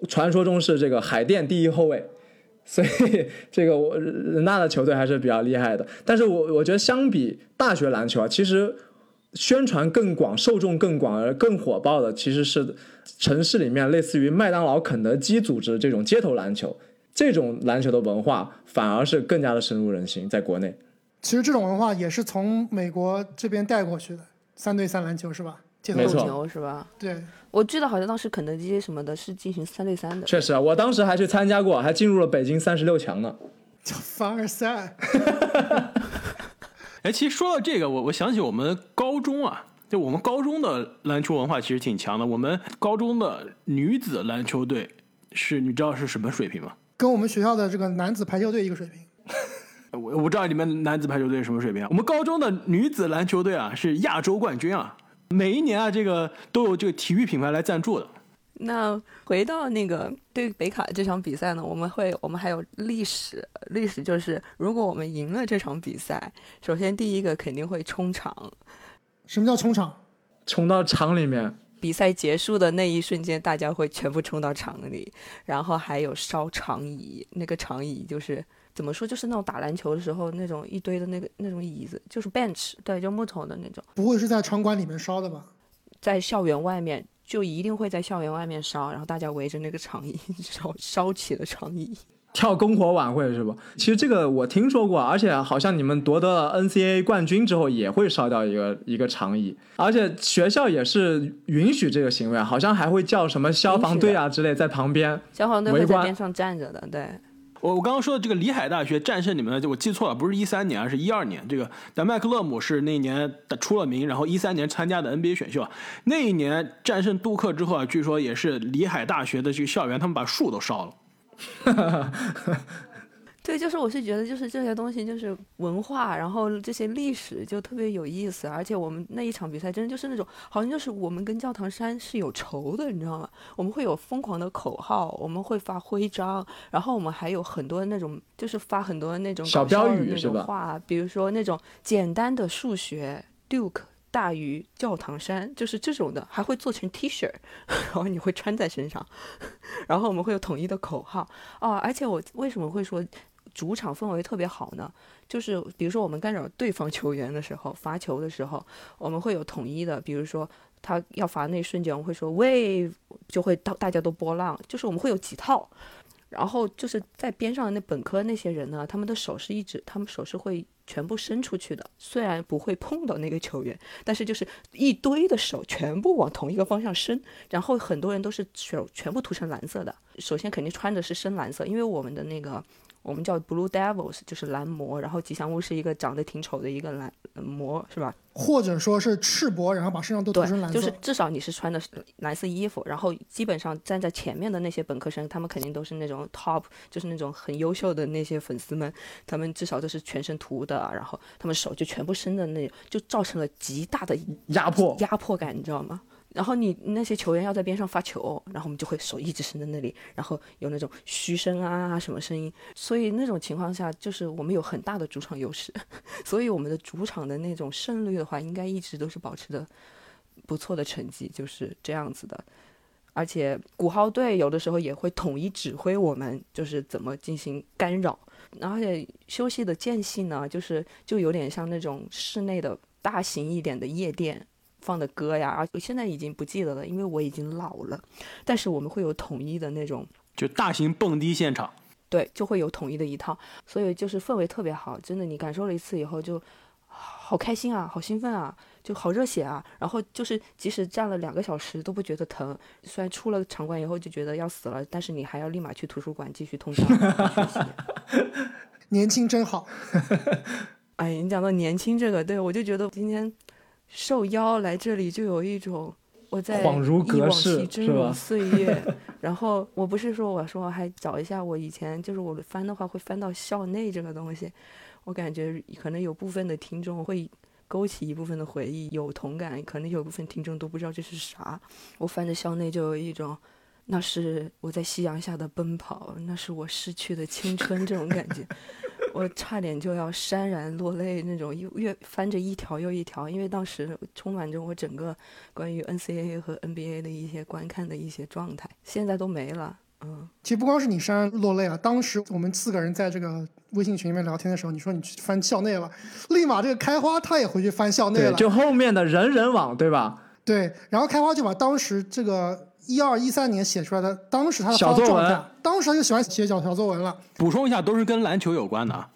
传说中是这个海淀第一后卫，所以这个我人大的球队还是比较厉害的。但是我我觉得相比大学篮球啊，其实宣传更广、受众更广而更火爆的，其实是城市里面类似于麦当劳、肯德基组织这种街头篮球。这种篮球的文化反而是更加的深入人心，在国内。其实这种文化也是从美国这边带过去的，三对三篮球是吧？没错是吧？对，我记得好像当时肯德基什么的是进行三对三的。确实啊，我当时还去参加过，还进入了北京三十六强呢。叫凡尔赛。<laughs> 哎，其实说到这个，我我想起我们高中啊，就我们高中的篮球文化其实挺强的。我们高中的女子篮球队是，你知道是什么水平吗？跟我们学校的这个男子排球队一个水平。<laughs> 我我不知道你们男子排球队是什么水平啊？我们高中的女子篮球队啊是亚洲冠军啊，每一年啊这个都有这个体育品牌来赞助的。那回到那个对北卡这场比赛呢，我们会我们还有历史，历史就是如果我们赢了这场比赛，首先第一个肯定会冲场，什么叫冲场？冲到场里面，比赛结束的那一瞬间，大家会全部冲到场里，然后还有烧长椅，那个长椅就是怎么说，就是那种打篮球的时候那种一堆的那个那种椅子，就是 bench，对，就木头的那种，不会是在场馆里面烧的吧？在校园外面就一定会在校园外面烧，然后大家围着那个长椅 <laughs> 烧烧起了长椅。跳篝火晚会是吧？其实这个我听说过，而且好像你们夺得了 NCAA 冠军之后也会烧掉一个一个长椅，而且学校也是允许这个行为，好像还会叫什么消防队啊之类在旁边。消防队会在边上站着的，对。我我刚刚说的这个里海大学战胜你们的，我记错了，不是一三年，而是一二年。这个但麦克勒姆是那一年出了名，然后一三年参加的 NBA 选秀啊。那一年战胜杜克之后啊，据说也是里海大学的这个校园，他们把树都烧了。<laughs> 对，就是我是觉得，就是这些东西就是文化，然后这些历史就特别有意思，而且我们那一场比赛真的就是那种，好像就是我们跟教堂山是有仇的，你知道吗？我们会有疯狂的口号，我们会发徽章，然后我们还有很多那种，就是发很多那种小搞笑标的那语是吧种话，比如说那种简单的数学，Duke。大于教堂山，就是这种的，还会做成 T 恤，<laughs> 然后你会穿在身上，<laughs> 然后我们会有统一的口号哦。而且我为什么会说主场氛围特别好呢？就是比如说我们干扰对方 <laughs> 球员的时候，罚球的时候，我们会有统一的，比如说他要罚那一瞬间，我们会说 wave，就会大大家都波浪，就是我们会有几套。然后就是在边上的那本科那些人呢，他们的手是一直，他们手是会全部伸出去的，虽然不会碰到那个球员，但是就是一堆的手全部往同一个方向伸，然后很多人都是手全部涂成蓝色的。首先肯定穿的是深蓝色，因为我们的那个我们叫 Blue Devils，就是蓝魔，然后吉祥物是一个长得挺丑的一个蓝呃魔，是吧？或者说是赤膊，然后把身上都涂成蓝，色。就是至少你是穿的蓝色衣服，然后基本上站在前面的那些本科生，他们肯定都是那种 top，就是那种很优秀的那些粉丝们，他们至少都是全身涂的，然后他们手就全部伸的那，就造成了极大的压迫，压迫感，你知道吗？然后你那些球员要在边上发球，然后我们就会手一直伸在那里，然后有那种嘘声啊什么声音，所以那种情况下，就是我们有很大的主场优势，<laughs> 所以我们的主场的那种胜率的话，应该一直都是保持的不错的成绩，就是这样子的。而且鼓号队有的时候也会统一指挥我们，就是怎么进行干扰。而且休息的间隙呢，就是就有点像那种室内的大型一点的夜店。放的歌呀，而我现在已经不记得了，因为我已经老了。但是我们会有统一的那种，就大型蹦迪现场，对，就会有统一的一套，所以就是氛围特别好，真的，你感受了一次以后就好开心啊，好兴奋啊，就好热血啊。然后就是即使站了两个小时都不觉得疼，虽然出了场馆以后就觉得要死了，但是你还要立马去图书馆继续通宵学习。<laughs> 年轻真好。哎，你讲到年轻这个，对我就觉得今天。受邀来这里，就有一种我在恍如隔世，是吧？<laughs> 岁月。然后我不是说我说还找一下我以前，就是我翻的话会翻到校内这个东西，我感觉可能有部分的听众会勾起一部分的回忆，有同感。可能有部分听众都不知道这是啥。我翻着校内就有一种那是我在夕阳下的奔跑，那是我逝去的青春，这种感觉，我差点就要潸然落泪那种，又越翻着一条又一条，因为当时充满着我整个关于 NCAA 和 NBA 的一些观看的一些状态，现在都没了。嗯，其实不光是你潸然落泪啊，当时我们四个人在这个微信群里面聊天的时候，你说你去翻校内了，立马这个开花他也回去翻校内，了，就后面的人人网，对吧？对，然后开花就把当时这个一二一三年写出来的，当时他的小作文当时他就喜欢写小小作文了。补充一下，都是跟篮球有关的啊。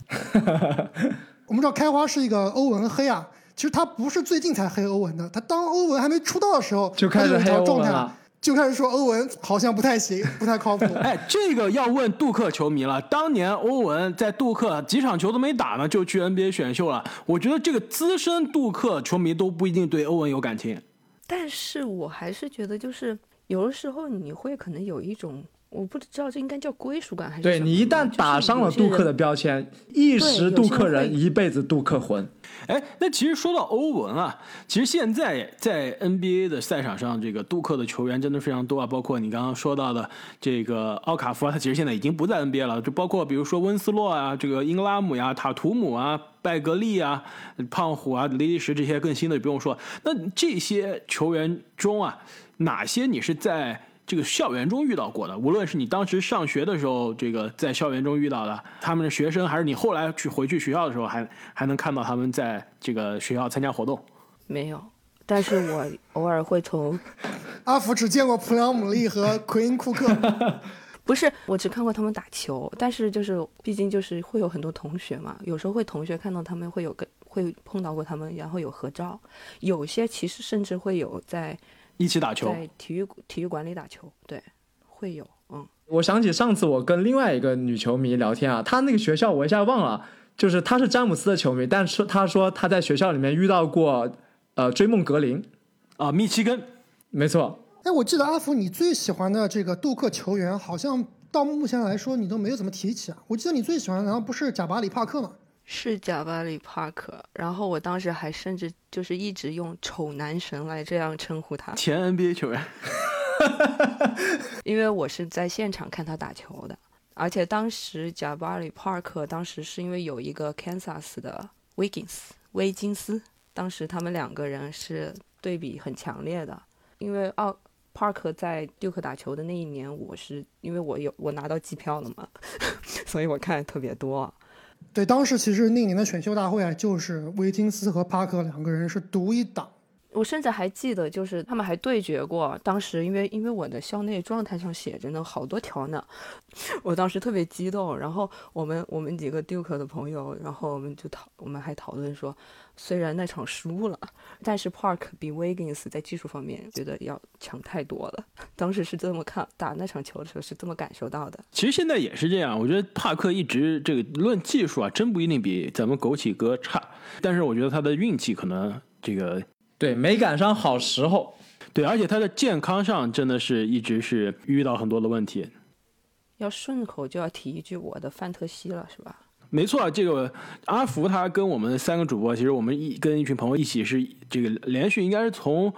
<laughs> 我们知道开花是一个欧文黑啊，其实他不是最近才黑欧文的，他当欧文还没出道的时候就开始黑欧状态文了，就开始说欧文好像不太行，不太靠谱。<laughs> 哎，这个要问杜克球迷了。当年欧文在杜克几场球都没打呢，就去 NBA 选秀了。我觉得这个资深杜克球迷都不一定对欧文有感情。但是我还是觉得，就是有的时候你会可能有一种，我不知道这应该叫归属感还是对你一旦打上了杜克的标签，一时杜克人，一辈子杜克魂。哎，那其实说到欧文啊，其实现在在 NBA 的赛场上，这个杜克的球员真的非常多啊，包括你刚刚说到的这个奥卡福啊，他其实现在已经不在 NBA 了，就包括比如说温斯洛啊，这个英格拉姆呀、塔图姆啊、拜格利啊、胖虎啊、雷迪什这些更新的就不用说。那这些球员中啊，哪些你是在这个校园中遇到过的，无论是你当时上学的时候，这个在校园中遇到的他们的学生，还是你后来去回去学校的时候，还还能看到他们在这个学校参加活动。没有，但是我偶尔会从 <laughs> 阿福只见过普朗姆利和奎因库克，<laughs> 不是，我只看过他们打球，但是就是毕竟就是会有很多同学嘛，有时候会同学看到他们会有跟会碰到过他们，然后有合照，有些其实甚至会有在一起打球，在体育体育馆里打球，对，会有，嗯，我想起上次我跟另外一个女球迷聊天啊，她那个学校我一下忘了，就是她是詹姆斯的球迷，但是她说她在学校里面遇到过呃追梦格林，啊，密西根，没错，哎，我记得阿福你最喜欢的这个杜克球员，好像到目前来说你都没有怎么提起啊。我记得你最喜欢的难道不是贾巴里帕克吗？是贾巴里帕克，然后我当时还甚至就是一直用丑男神来这样称呼他，前 NBA 球员。因为我是在现场看他打球的，而且当时贾巴里·帕克当时是因为有一个 Kansas 的 Wiggins 威金斯，当时他们两个人是对比很强烈的，因为奥帕克在杜克打球的那一年，我是因为我有我拿到机票了嘛，<laughs> 所以我看的特别多。对，当时其实那年的选秀大会啊，就是威金斯和帕克两个人是独一档。我甚至还记得，就是他们还对决过。当时因为因为我的校内状态上写着呢，好多条呢，<laughs> 我当时特别激动。然后我们我们几个 Duke 的朋友，然后我们就讨，我们还讨论说，虽然那场输了，但是 Park 比 Wiggins 在技术方面觉得要强太多了。<laughs> 当时是这么看打那场球的时候是这么感受到的。其实现在也是这样，我觉得帕克一直这个论技术啊，真不一定比咱们枸杞哥差，但是我觉得他的运气可能这个对，没赶上好时候。对，而且他的健康上真的是一直是遇到很多的问题。要顺口就要提一句我的范特西了，是吧？没错，这个阿福他跟我们三个主播，其实我们一跟一群朋友一起是这个连续应该是从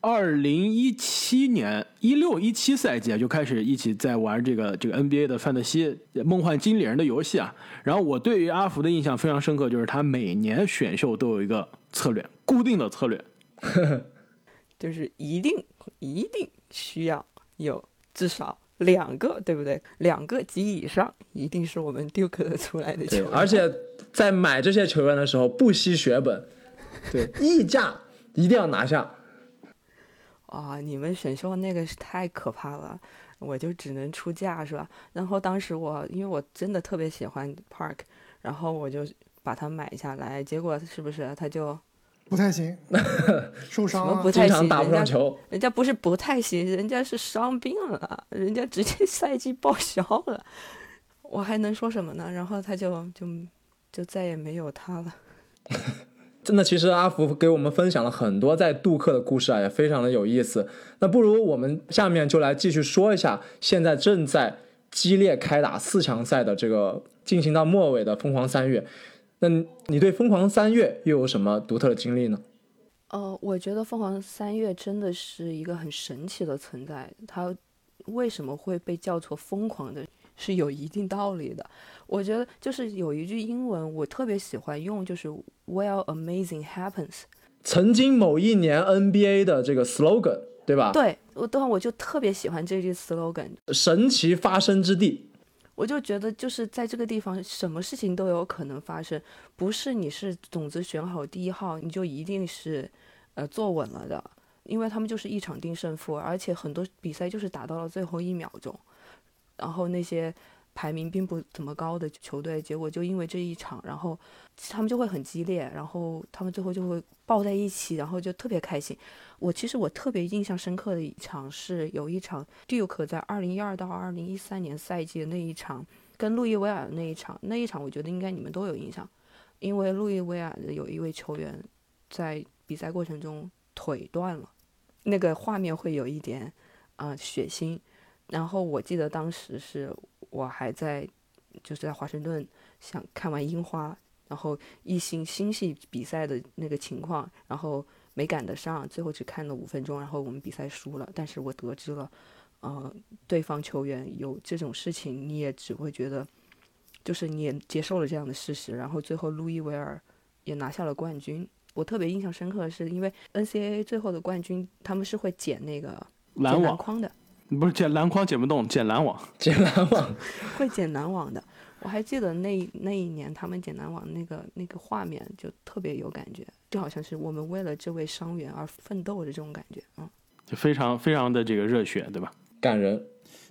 二零一七年一六一七赛季啊就开始一起在玩这个这个 NBA 的范特西梦幻经理人的游戏啊。然后我对于阿福的印象非常深刻，就是他每年选秀都有一个策略，固定的策略。<laughs> 就是一定一定需要有至少两个，对不对？两个及以上，一定是我们 Duke 出来的球对，员。而且在买这些球员的时候不惜血本，对，<laughs> 溢价一定要拿下。啊，你们选秀那个是太可怕了，我就只能出价是吧？然后当时我因为我真的特别喜欢 Park，然后我就把它买下来，结果是不是他就不太行，<laughs> 受伤了。太行？经常打不上球，人家不是不太行，人家是伤病了，人家直接赛季报销了，我还能说什么呢？然后他就就就再也没有他了。<laughs> 真的，其实阿福给我们分享了很多在杜克的故事啊，也非常的有意思。那不如我们下面就来继续说一下，现在正在激烈开打四强赛的这个进行到末尾的疯狂三月。那你对疯狂三月又有什么独特的经历呢？呃，我觉得凤凰三月真的是一个很神奇的存在。它为什么会被叫做疯狂的，是有一定道理的。我觉得就是有一句英文我特别喜欢用，就是 “Well, amazing happens”。曾经某一年 NBA 的这个 slogan，对吧？对，我当我就特别喜欢这句 slogan，神奇发生之地。我就觉得就是在这个地方，什么事情都有可能发生，不是你是种子选好第一号，你就一定是，呃，坐稳了的，因为他们就是一场定胜负，而且很多比赛就是打到了最后一秒钟，然后那些。排名并不怎么高的球队，结果就因为这一场，然后他们就会很激烈，然后他们最后就会抱在一起，然后就特别开心。我其实我特别印象深刻的一场是有一场 Duke 在二零一二到二零一三年赛季的那一场跟路易威尔的那一场，那一场我觉得应该你们都有印象，因为路易威尔的有一位球员在比赛过程中腿断了，那个画面会有一点啊血腥。然后我记得当时是我还在，就是在华盛顿想看完樱花，然后一心星系比赛的那个情况，然后没赶得上，最后只看了五分钟，然后我们比赛输了。但是我得知了，呃，对方球员有这种事情，你也只会觉得，就是你也接受了这样的事实。然后最后路易维尔也拿下了冠军。我特别印象深刻的是，因为 NCAA 最后的冠军他们是会捡那个篮筐的。不是捡篮筐捡不动，捡篮网，捡篮网 <laughs> 会捡篮网的。我还记得那那一年他们捡篮网那个那个画面就特别有感觉，就好像是我们为了这位伤员而奋斗的这种感觉，嗯，就非常非常的这个热血，对吧？感人。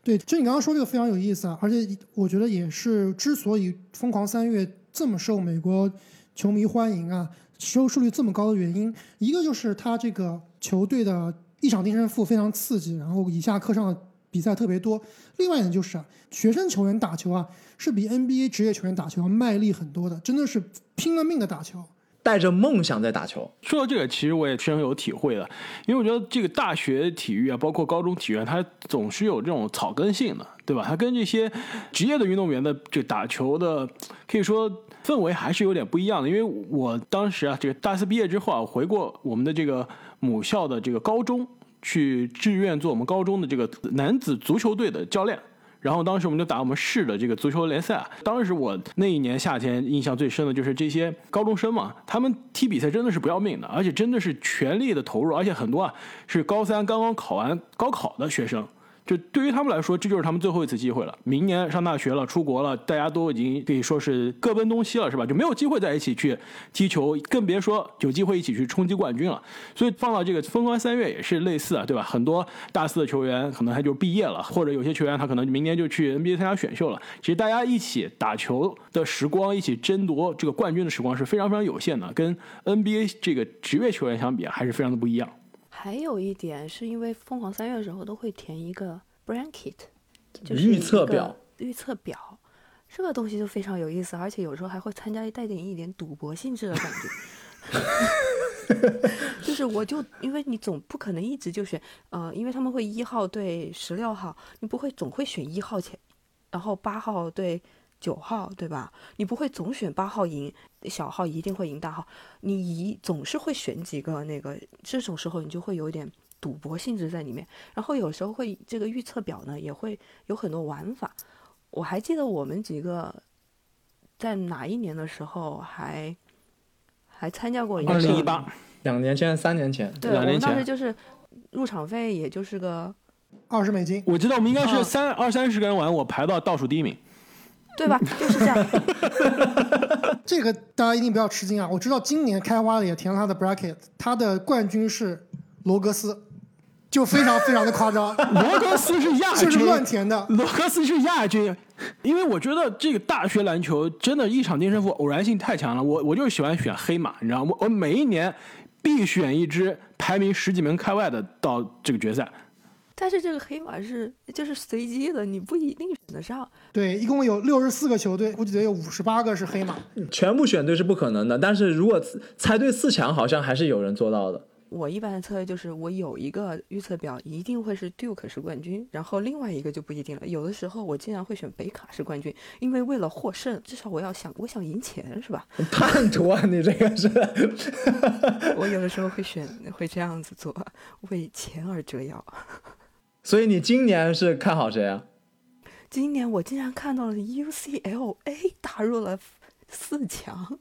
对，就你刚刚说这个非常有意思啊，而且我觉得也是之所以疯狂三月这么受美国球迷欢迎啊，收视率这么高的原因，一个就是他这个球队的。一场定胜负非常刺激，然后以下课上的比赛特别多。另外一点就是啊，学生球员打球啊，是比 NBA 职业球员打球要卖力很多的，真的是拼了命的打球，带着梦想在打球。说到这个，其实我也非常有体会的，因为我觉得这个大学体育啊，包括高中体育，它总是有这种草根性的，对吧？它跟这些职业的运动员的这打球的，可以说氛围还是有点不一样的。因为我当时啊，这个大四毕业之后啊，回过我们的这个。母校的这个高中去志愿做我们高中的这个男子足球队的教练，然后当时我们就打我们市的这个足球联赛。当时我那一年夏天印象最深的就是这些高中生嘛，他们踢比赛真的是不要命的，而且真的是全力的投入，而且很多啊是高三刚刚考完高考的学生。就对于他们来说，这就是他们最后一次机会了。明年上大学了，出国了，大家都已经可以说是各奔东西了，是吧？就没有机会在一起去踢球，更别说有机会一起去冲击冠军了。所以放到这个风光三月也是类似啊，对吧？很多大四的球员可能他就毕业了，或者有些球员他可能明年就去 NBA 参加选秀了。其实大家一起打球的时光，一起争夺这个冠军的时光是非常非常有限的，跟 NBA 这个职业球员相比啊，还是非常的不一样。还有一点是因为疯狂三月的时候都会填一个 bracket，就是预测表。预测表这个东西就非常有意思，而且有时候还会参加带点一点赌博性质的感觉。<laughs> 就是我就因为你总不可能一直就选呃，因为他们会一号对十六号，你不会总会选一号前，然后八号对。九号对吧？你不会总选八号赢，小号一定会赢大号。你一总是会选几个那个，这种时候你就会有点赌博性质在里面。然后有时候会这个预测表呢也会有很多玩法。我还记得我们几个在哪一年的时候还还参加过二零一八，两年前三年前，对，我们当时就是入场费也就是个二十美金。我知道我们应该是三二三十个人玩，我排到倒数第一名。对吧？<laughs> 就是这样。<laughs> 这个大家一定不要吃惊啊！我知道今年开花也填了他的 bracket，他的冠军是罗格斯，就非常非常的夸张。<laughs> 罗格斯是亚军，就是乱填的。罗格斯是亚军，因为我觉得这个大学篮球真的，一场定胜负偶然性太强了。我我就是喜欢选黑马，你知道吗？我每一年必选一支排名十几名开外的到这个决赛。但是这个黑马是就是随机的，你不一定选得上。对，一共有六十四个球队，估计得有五十八个是黑马。全部选对是不可能的，但是如果猜对四强，好像还是有人做到的。我一般的策略就是，我有一个预测表，一定会是 Duke 是冠军，然后另外一个就不一定了。有的时候我竟然会选北卡是冠军，因为为了获胜，至少我要想，我想赢钱，是吧？<laughs> 叛徒啊，你这个是。我有的时候会选，会这样子做，为钱而折腰。所以你今年是看好谁啊？今年我竟然看到了 UCLA 打入了四强，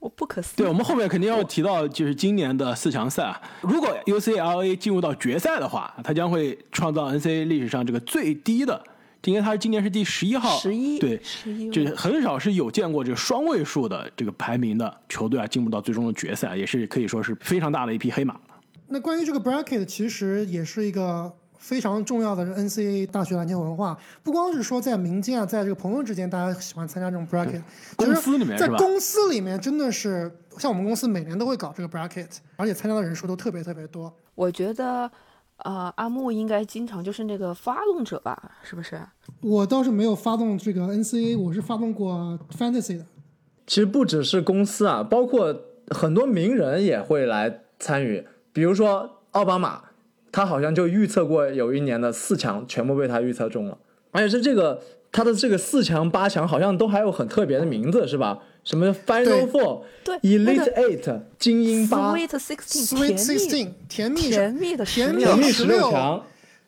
我不可思议。对，我们后面肯定要提到，就是今年的四强赛啊。如果 UCLA 进入到决赛的话，它将会创造 NCAA 历史上这个最低的，因为它今年是第十一号，十一对，十一就是很少是有见过这个双位数的这个排名的球队啊，进入到最终的决赛，也是可以说是非常大的一匹黑马。那关于这个 bracket，其实也是一个非常重要的是 NCAA 大学篮球文化，不光是说在民间啊，在这个朋友之间，大家喜欢参加这种 bracket，公司里面是在公司里面真的是像我们公司每年都会搞这个 bracket，而且参加的人数都特别特别多。我觉得，呃，阿木应该经常就是那个发动者吧，是不是？我倒是没有发动这个 NCAA，我是发动过 fantasy 的。其实不只是公司啊，包括很多名人也会来参与。比如说奥巴马，他好像就预测过有一年的四强全部被他预测中了，而且是这个他的这个四强八强好像都还有很特别的名字，是吧？什么 Final Four、对 Elite Eight、精英八、Sweet Sixteen，Sweet 甜蜜 Sixteen，甜蜜甜蜜的甜蜜十六强，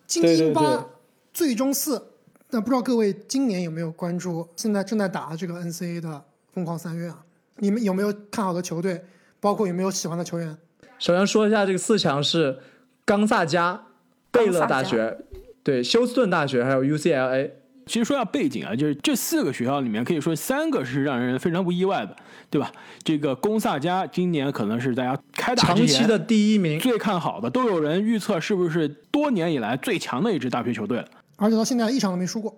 精英八，最终四。那不知道各位今年有没有关注现在正在打的这个 NCAA 的疯狂三月啊？你们有没有看好的球队？包括有没有喜欢的球员？首先说一下这个四强是冈萨加、贝勒大学、对休斯顿大学还有 UCLA。其实说下背景啊，就是这四个学校里面，可以说三个是让人非常不意外的，对吧？这个公萨加今年可能是大家开打之前长期的第一名，最看好的，都有人预测是不是多年以来最强的一支大学球队了。而且到现在一场都没输过。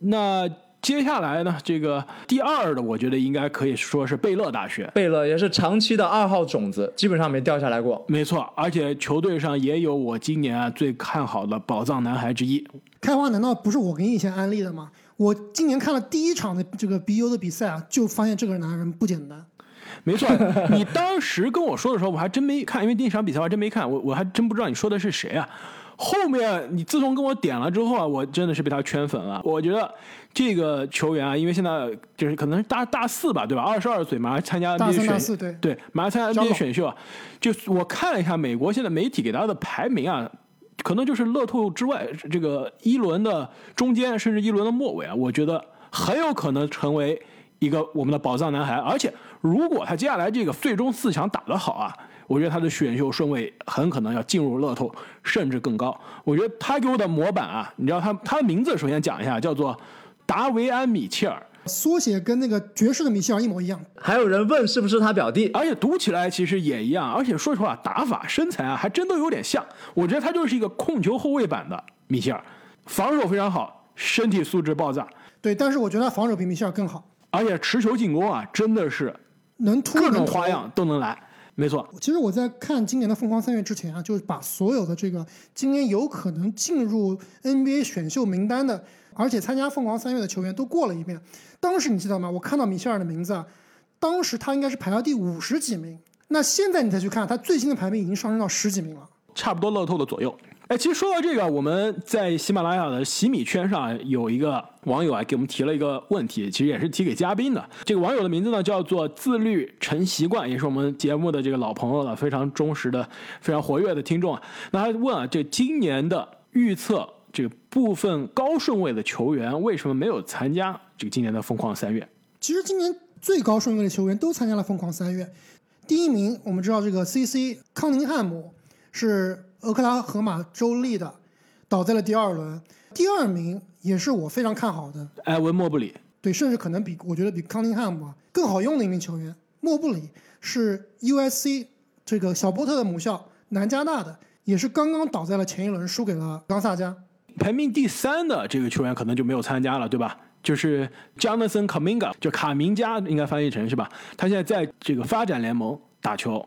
那接下来呢，这个第二的，我觉得应该可以说是贝勒大学。贝勒也是长期的二号种子，基本上没掉下来过。没错，而且球队上也有我今年啊最看好的宝藏男孩之一。开花难道不是我给你以前安利的吗？我今年看了第一场的这个 BU 的比赛啊，就发现这个男人不简单。没错，你当时跟我说的时候，我还真没看，因为第一场比赛我还真没看，我我还真不知道你说的是谁啊。后面你自从跟我点了之后啊，我真的是被他圈粉了。我觉得这个球员啊，因为现在就是可能是大大四吧，对吧？二十二岁，马上参加大 NBA 选四对对，马上参加 NBA 选秀啊。就我看了一下美国现在媒体给他的排名啊，可能就是乐透之外这个一轮的中间，甚至一轮的末尾啊，我觉得很有可能成为一个我们的宝藏男孩。而且如果他接下来这个最终四强打得好啊，我觉得他的选秀顺位很可能要进入乐透，甚至更高。我觉得他给我的模板啊，你知道他他的名字首先讲一下，叫做达维安·米切尔。缩写跟那个爵士的米切尔一模一样。还有人问是不是他表弟，而且读起来其实也一样，而且说实话，打法、身材啊，还真都有点像。我觉得他就是一个控球后卫版的米切尔，防守非常好，身体素质爆炸，对，但是我觉得他防守比米切尔更好，而且持球进攻啊，真的是能突各种花样都能来。没错，其实我在看今年的凤凰三月之前啊，就是把所有的这个今年有可能进入 NBA 选秀名单的，而且参加凤凰三月的球员都过了一遍。当时你记得吗？我看到米切尔的名字啊，当时他应该是排到第五十几名。那现在你再去看，他最新的排名已经上升到十几名了。差不多乐透的左右。哎，其实说到这个，我们在喜马拉雅的洗米圈上有一个网友啊，给我们提了一个问题，其实也是提给嘉宾的。这个网友的名字呢叫做自律成习惯，也是我们节目的这个老朋友了，非常忠实的、非常活跃的听众啊。那他问啊，这今年的预测，这个部分高顺位的球员为什么没有参加这个今年的疯狂三月？其实今年最高顺位的球员都参加了疯狂三月。第一名我们知道这个 C.C. 康宁汉姆是俄克拉荷马州立的，倒在了第二轮。第二名也是我非常看好的，埃文莫布里，对，甚至可能比我觉得比康宁汉姆啊更好用的一名球员。莫布里是 U.S.C. 这个小波特的母校南加大的，也是刚刚倒在了前一轮输给了冈萨加。排名第三的这个球员可能就没有参加了，对吧？就是 Jonathan Kaminga，就卡明加应该翻译成是吧？他现在在这个发展联盟打球，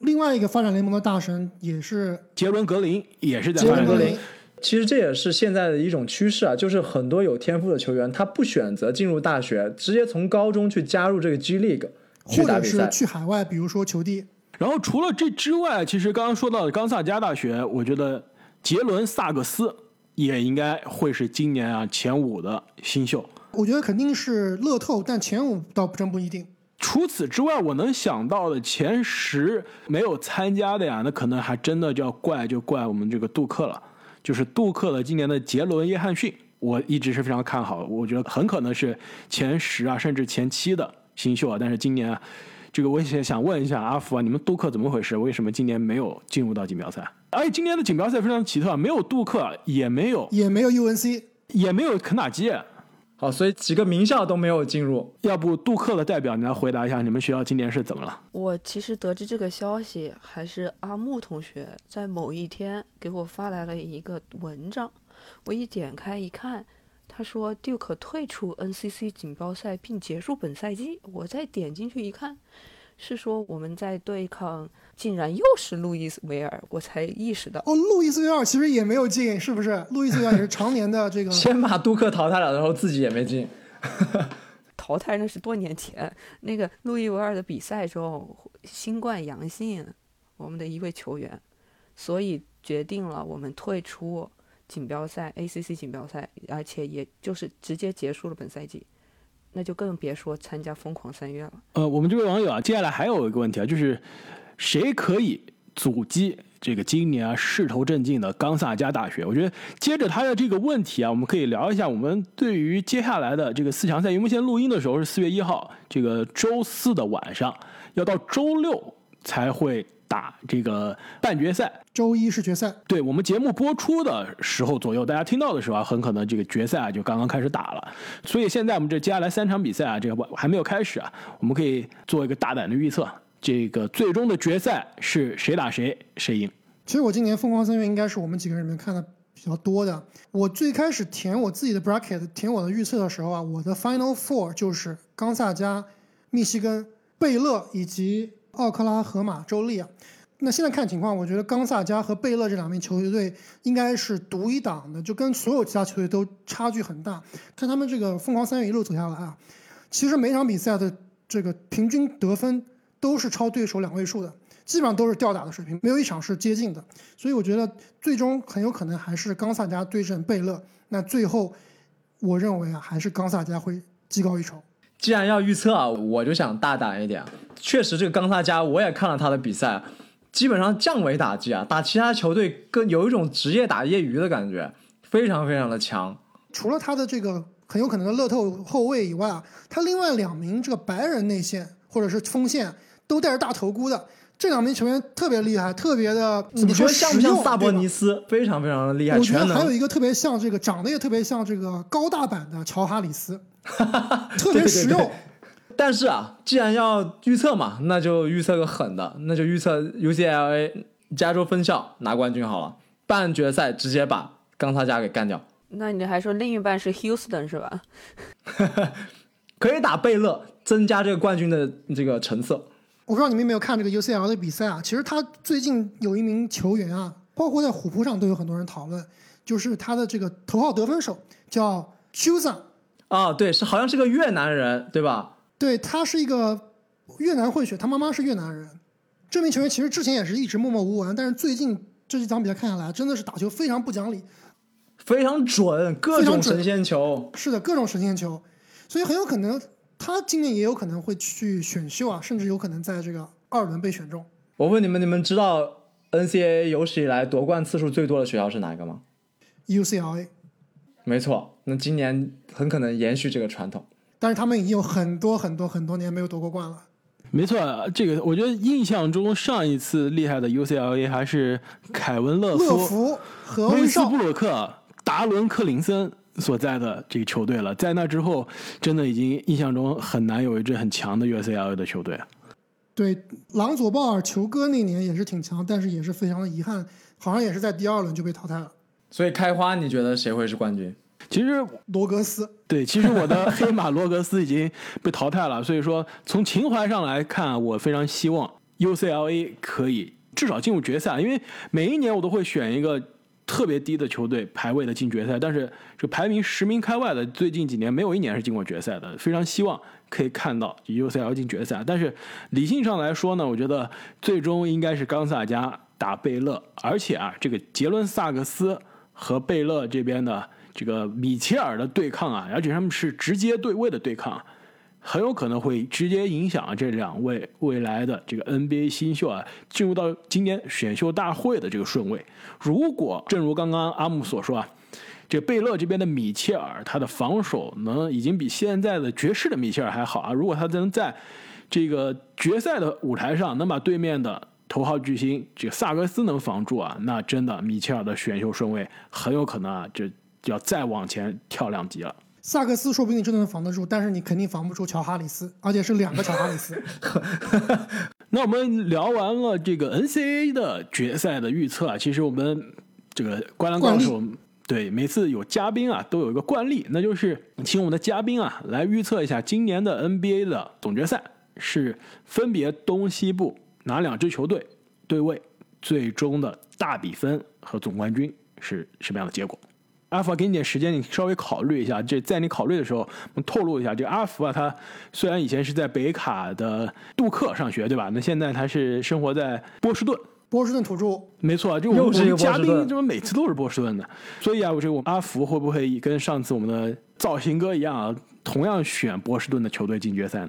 另外一个发展联盟的大神也是杰伦格林也是在杰伦格林发展联盟。。其实这也是现在的一种趋势啊，就是很多有天赋的球员，他不选择进入大学，直接从高中去加入这个 G League 去或者是打比赛。去海外，比如说球帝，然后除了这之外，其实刚刚说到的冈萨加大学，我觉得杰伦萨克斯也应该会是今年啊前五的新秀。我觉得肯定是乐透，但前五倒真不一定。除此之外，我能想到的前十没有参加的呀，那可能还真的就要怪就怪我们这个杜克了。就是杜克的今年的杰伦·约翰逊，我一直是非常看好，我觉得很可能是前十啊，甚至前七的新秀啊。但是今年啊，这个我也想问一下阿福啊，你们杜克怎么回事？为什么今年没有进入到锦标赛？而且今年的锦标赛非常奇特，没有杜克，也没有也没有 UNC，也没有肯塔基。好，所以几个名校都没有进入。要不杜克的代表，你来回答一下，你们学校今年是怎么了？我其实得知这个消息，还是阿木同学在某一天给我发来了一个文章，我一点开一看，他说 Duke 退出 NCC 锦标赛并结束本赛季。我再点进去一看，是说我们在对抗。竟然又是路易斯维尔，我才意识到哦，路易斯维尔其实也没有进，是不是？路易斯维尔也是常年的这个，<laughs> 先把杜克淘汰了，然后自己也没进，<laughs> 淘汰那是多年前。那个路易维尔的比赛中新冠阳性，我们的一位球员，所以决定了我们退出锦标赛 ACC 锦标赛，而且也就是直接结束了本赛季。那就更别说参加疯狂三月了。呃，我们这位网友啊，接下来还有一个问题啊，就是谁可以阻击这个今年啊势头正劲的冈萨加大学？我觉得接着他的这个问题啊，我们可以聊一下我们对于接下来的这个四强赛，因为目前录音的时候是四月一号，这个周四的晚上，要到周六才会。打这个半决赛，周一是决赛。对我们节目播出的时候左右，大家听到的时候啊，很可能这个决赛啊就刚刚开始打了。所以现在我们这接下来三场比赛啊，这个还没有开始啊，我们可以做一个大胆的预测，这个最终的决赛是谁打谁，谁赢。其实我今年疯狂三月应该是我们几个人里面看的比较多的。我最开始填我自己的 bracket，填我的预测的时候啊，我的 final four 就是冈萨加、密西根、贝勒以及。奥克拉荷马州立啊，那现在看情况，我觉得冈萨加和贝勒这两名球队应该是独一档的，就跟所有其他球队都差距很大。看他们这个疯狂三月一路走下来啊，其实每场比赛的这个平均得分都是超对手两位数的，基本上都是吊打的水平，没有一场是接近的。所以我觉得最终很有可能还是冈萨加对阵贝勒。那最后，我认为啊，还是冈萨加会技高一筹。既然要预测啊，我就想大胆一点。确实，这个冈萨加我也看了他的比赛，基本上降维打击啊，打其他球队更有一种职业打业余的感觉，非常非常的强。除了他的这个很有可能的乐透后卫以外啊，他另外两名这个白人内线或者是锋线都带着大头箍的，这两名球员特别厉害，特别的怎么说像不像萨博尼斯？非常非常的厉害。我觉得还有一个特别像这个，长得也特别像这个高大版的乔哈里斯。<laughs> 特别实用，但是啊，既然要预测嘛，那就预测个狠的，那就预测 UCLA 加州分校拿冠军好了，半决赛直接把冈萨加给干掉。那你还说另一半是 Houston 是吧？<laughs> 可以打贝勒，增加这个冠军的这个成色。我不知道你们有没有看这个 UCLA 的比赛啊？其实他最近有一名球员啊，包括在虎扑上都有很多人讨论，就是他的这个头号得分手叫 Chusa。啊，对，是好像是个越南人，对吧？对他是一个越南混血，他妈妈是越南人。这名球员其实之前也是一直默默无闻，但是最近这几场比赛看下来，真的是打球非常不讲理，非常准，各种神仙球。是的，各种神仙球，所以很有可能他今年也有可能会去选秀啊，甚至有可能在这个二轮被选中。我问你们，你们知道 NCAA 有史以来夺冠次数最多的学校是哪一个吗？UCLA。没错，那今年很可能延续这个传统，但是他们已经有很多很多很多年没有夺过冠了。没错，这个我觉得印象中上一次厉害的 UCLA 还是凯文勒夫、和威斯布鲁克、达伦克林森所在的这个球队了。在那之后，真的已经印象中很难有一支很强的 UCLA 的球队。对，朗佐鲍尔球哥那年也是挺强，但是也是非常的遗憾，好像也是在第二轮就被淘汰了。所以开花，你觉得谁会是冠军？其实罗格斯对，其实我的黑马罗格斯已经被淘汰了。所以说，从情怀上来看，我非常希望 UCLA 可以至少进入决赛。因为每一年我都会选一个特别低的球队排位的进决赛，但是这排名十名开外的，最近几年没有一年是进过决赛的。非常希望可以看到 UCL 进决赛。但是理性上来说呢，我觉得最终应该是冈萨加打贝勒，而且啊，这个杰伦萨克斯。和贝勒这边的这个米切尔的对抗啊，而且他们是直接对位的对抗，很有可能会直接影响这两位未来的这个 NBA 新秀啊进入到今年选秀大会的这个顺位。如果正如刚刚阿木所说啊，这贝勒这边的米切尔他的防守能已经比现在的爵士的米切尔还好啊，如果他能在这个决赛的舞台上能把对面的头号巨星这个萨格斯能防住啊，那真的米切尔的选秀顺位很有可能啊，这要再往前跳两级了。萨克斯说不定真的能防得住，但是你肯定防不住乔哈里斯，而且是两个乔哈里斯。<laughs> 那我们聊完了这个 NCAA 的决赛的预测啊，其实我们这个灌篮高手对每次有嘉宾啊都有一个惯例，那就是请我们的嘉宾啊来预测一下今年的 NBA 的总决赛是分别东西部哪两支球队对位，最终的大比分和总冠军是什么样的结果。阿福，给你点时间，你稍微考虑一下。这在你考虑的时候，我们透露一下，这个阿福啊，他虽然以前是在北卡的杜克上学，对吧？那现在他是生活在波士顿。波士顿土著，没错，就我们嘉宾怎么每次都是波士顿的？所以啊，我这个我阿福会不会跟上次我们的造型哥一样啊，同样选波士顿的球队进决赛呢？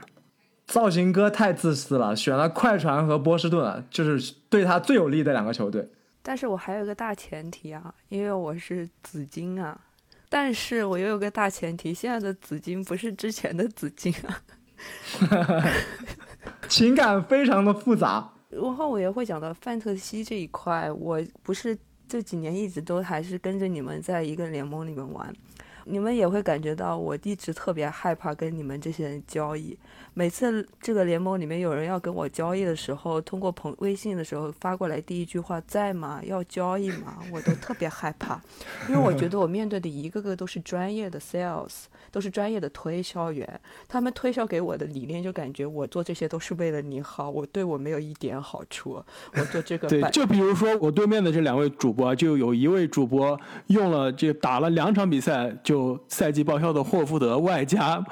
造型哥太自私了，选了快船和波士顿，就是对他最有利的两个球队。但是我还有个大前提啊，因为我是紫金啊，但是我又有个大前提，现在的紫金不是之前的紫金啊 <laughs> <laughs> 情感非常的复杂。然后我也会讲到范特西这一块，我不是这几年一直都还是跟着你们在一个联盟里面玩，你们也会感觉到我一直特别害怕跟你们这些人交易。每次这个联盟里面有人要跟我交易的时候，通过朋微信的时候发过来第一句话在吗？要交易吗？我都特别害怕，因为我觉得我面对的一个个都是专业的 sales，都是专业的推销员，他们推销给我的理念就感觉我做这些都是为了你好，我对我没有一点好处，我做这个对，就比如说我对面的这两位主播，就有一位主播用了这打了两场比赛就赛季报销的霍福德，外加。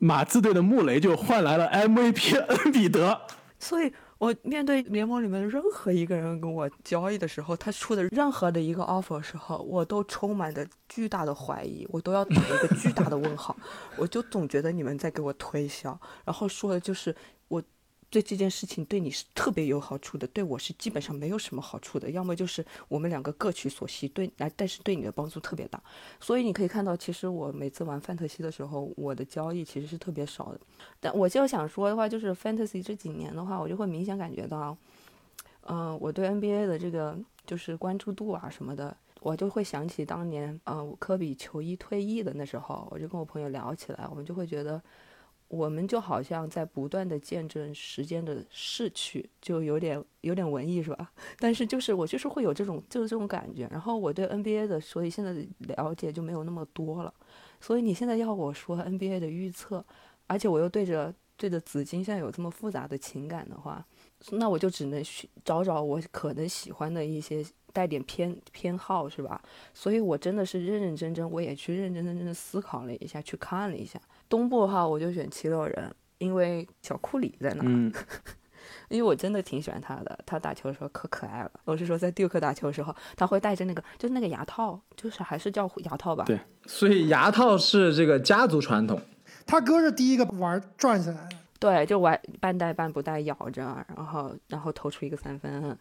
马刺队的穆雷就换来了 MVP <laughs> 恩比德，所以我面对联盟里面任何一个人跟我交易的时候，他出的任何的一个 offer 时候，我都充满着巨大的怀疑，我都要打一个巨大的问号，<laughs> 我就总觉得你们在给我推销，然后说的就是我。对这件事情对你是特别有好处的，对我是基本上没有什么好处的。要么就是我们两个各取所需，对，来，但是对你的帮助特别大。所以你可以看到，其实我每次玩 fantasy 的时候，我的交易其实是特别少的。但我就想说的话，就是 fantasy 这几年的话，我就会明显感觉到，嗯，我对 NBA 的这个就是关注度啊什么的，我就会想起当年，嗯，科比球衣退役的那时候，我就跟我朋友聊起来，我们就会觉得。我们就好像在不断的见证时间的逝去，就有点有点文艺是吧？但是就是我就是会有这种就是这种感觉。然后我对 NBA 的，所以现在的了解就没有那么多了。所以你现在要我说 NBA 的预测，而且我又对着对着紫金现在有这么复杂的情感的话，那我就只能找找我可能喜欢的一些带点偏偏好是吧？所以我真的是认认真真，我也去认认真真的思考了一下，去看了一下。东部的话，我就选七六人，因为小库里在那。嗯，<laughs> 因为我真的挺喜欢他的，他打球的时候可可爱了。我是说，在杜克打球的时候，他会戴着那个，就是那个牙套，就是还是叫牙套吧？对，所以牙套是这个家族传统。他哥是第一个玩转起来的。对，就玩半戴半不戴咬着，然后然后投出一个三分。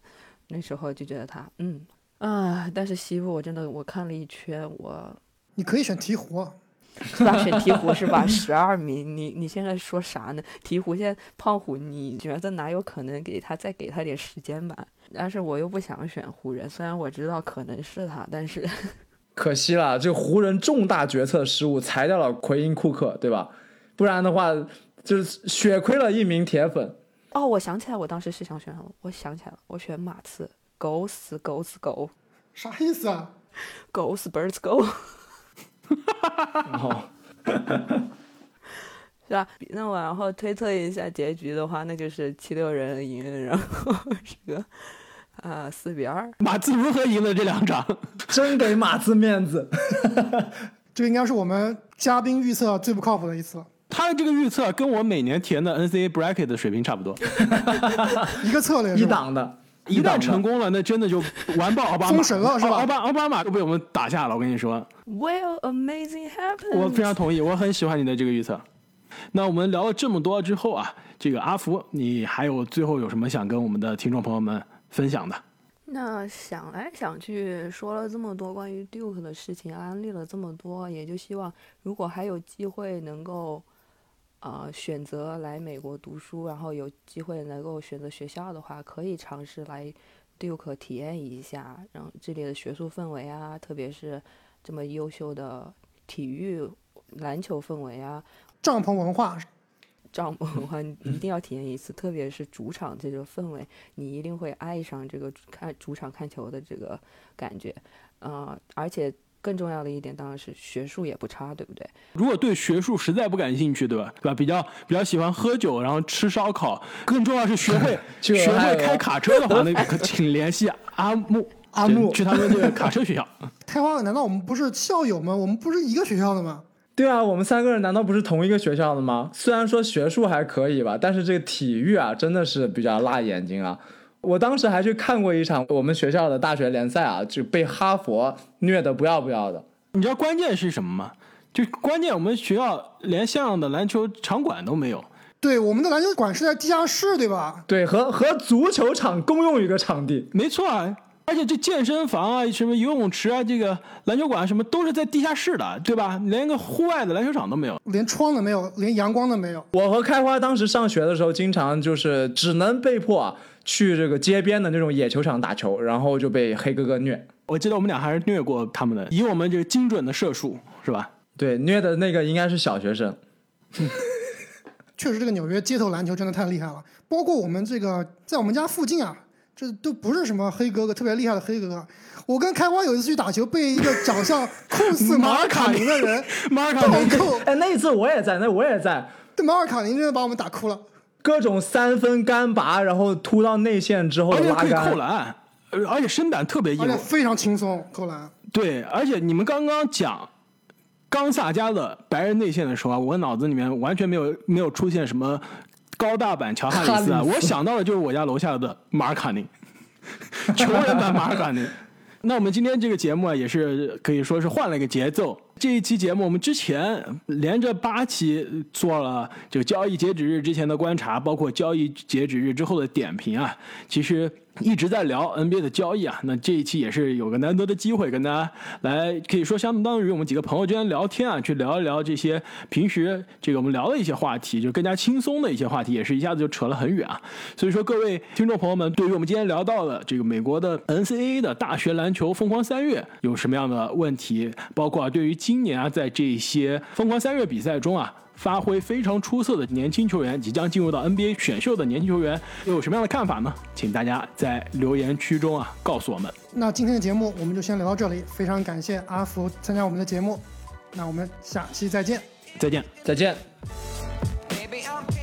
那时候就觉得他，嗯啊，但是西部我真的我看了一圈，我你可以选鹈鹕。<laughs> 是吧？选鹈鹕是吧？<laughs> 十二名，你你现在说啥呢？鹈鹕现在胖虎，你觉得哪有可能给他再给他点时间吧？但是我又不想选湖人，虽然我知道可能是他，但是 <laughs> 可惜了，这湖人重大决策失误，裁掉了奎因库克，对吧？不然的话，就是血亏了一名铁粉。哦，我想起来，我当时是想选什么，我想起来了，我选马刺，狗死狗死狗，啥意思啊？狗死 birds go。哦，<laughs> 是吧？那我然后推测一下结局的话，那就是七六人赢，然后这个啊四比二。马刺如何赢了这两场？真给马刺面子。<laughs> 这应该是我们嘉宾预测最不靠谱的一次了。他的这个预测跟我每年填的 NCAA bracket 的水平差不多，<laughs> 一个策略一档的。一旦成功了，那真的就 <laughs> 完爆奥巴马，封神了是吧？奥巴奥巴马都被我们打下了，我跟你说。Well, amazing happen. 我非常同意，我很喜欢你的这个预测。那我们聊了这么多之后啊，这个阿福，你还有最后有什么想跟我们的听众朋友们分享的？那想来想去，说了这么多关于 Duke 的事情，安利了这么多，也就希望如果还有机会能够，呃，选择来美国读书，然后有机会能够选择学校的话，可以尝试来 Duke 体验一下，然后这里的学术氛围啊，特别是这么优秀的体育篮球氛围啊，帐篷文化 <laughs> 帐篷文化你一定要体验一次，特别是主场这个氛围，你一定会爱上这个看主场看球的这个感觉，呃，而且更重要的一点当然是学术也不差，对不对？如果对学术实在不感兴趣，对吧？对吧？比较比较喜欢喝酒，然后吃烧烤，更重要是学会 <laughs> 学会开卡车的话，那个可 <laughs> 请联系阿木阿木去他们这个卡车学校。<laughs> 开花，难道我们不是校友吗？我们不是一个学校的吗？对啊，我们三个人难道不是同一个学校的吗？虽然说学术还可以吧，但是这个体育啊，真的是比较辣眼睛啊。我当时还去看过一场我们学校的大学联赛啊，就被哈佛虐得不要不要的。你知道关键是什么吗？就关键我们学校连像样的篮球场馆都没有。对，我们的篮球馆是在地下室，对吧？对，和和足球场共用一个场地。没错啊，而且这健身房啊、什么游泳池啊、这个篮球馆什么都是在地下室的，对吧？连个户外的篮球场都没有。连窗都没有，连阳光都没有。我和开花当时上学的时候，经常就是只能被迫啊去这个街边的那种野球场打球，然后就被黑哥哥虐。我记得我们俩还是虐过他们的，以我们这个精准的射术，是吧？对，虐的那个应该是小学生。<laughs> 确实，这个纽约街头篮球真的太厉害了。包括我们这个在我们家附近啊，这都不是什么黑哥哥，特别厉害的黑哥哥。我跟开花有一次去打球，被一个长相酷似 <laughs> 马尔卡宁的人马尔卡宁暴扣，哎，那一次我也在，那我也在，这马尔卡宁真的把我们打哭了。各种三分干拔，然后突到内线之后而且可以的拉杆扣。篮，呃而且身板特别硬而且。非常轻松扣篮。对，而且你们刚刚讲冈萨加的白人内线的时候啊，我脑子里面完全没有没有出现什么高大版乔哈里斯啊，<laughs> 我想到的就是我家楼下的马尔卡宁，<laughs> 穷人版马尔卡宁。那我们今天这个节目啊，也是可以说是换了一个节奏。这一期节目，我们之前连着八期做了这个交易截止日之前的观察，包括交易截止日之后的点评啊。其实一直在聊 NBA 的交易啊。那这一期也是有个难得的机会，跟大家来可以说相当于我们几个朋友之间聊天啊，去聊一聊这些平时这个我们聊的一些话题，就更加轻松的一些话题，也是一下子就扯了很远啊。所以说，各位听众朋友们，对于我们今天聊到的这个美国的 NCAA 的大学篮球疯狂三月有什么样的问题，包括，对于今今年啊，在这些疯狂三月比赛中啊。发挥非常出色的年轻球员，即将进入到 NBA 选秀的年轻球员，又有什么样的看法呢？请大家在留言区中啊告诉我们。那今天的节目我们就先聊到这里，非常感谢阿福参加我们的节目，那我们下期再见。再见。再见。「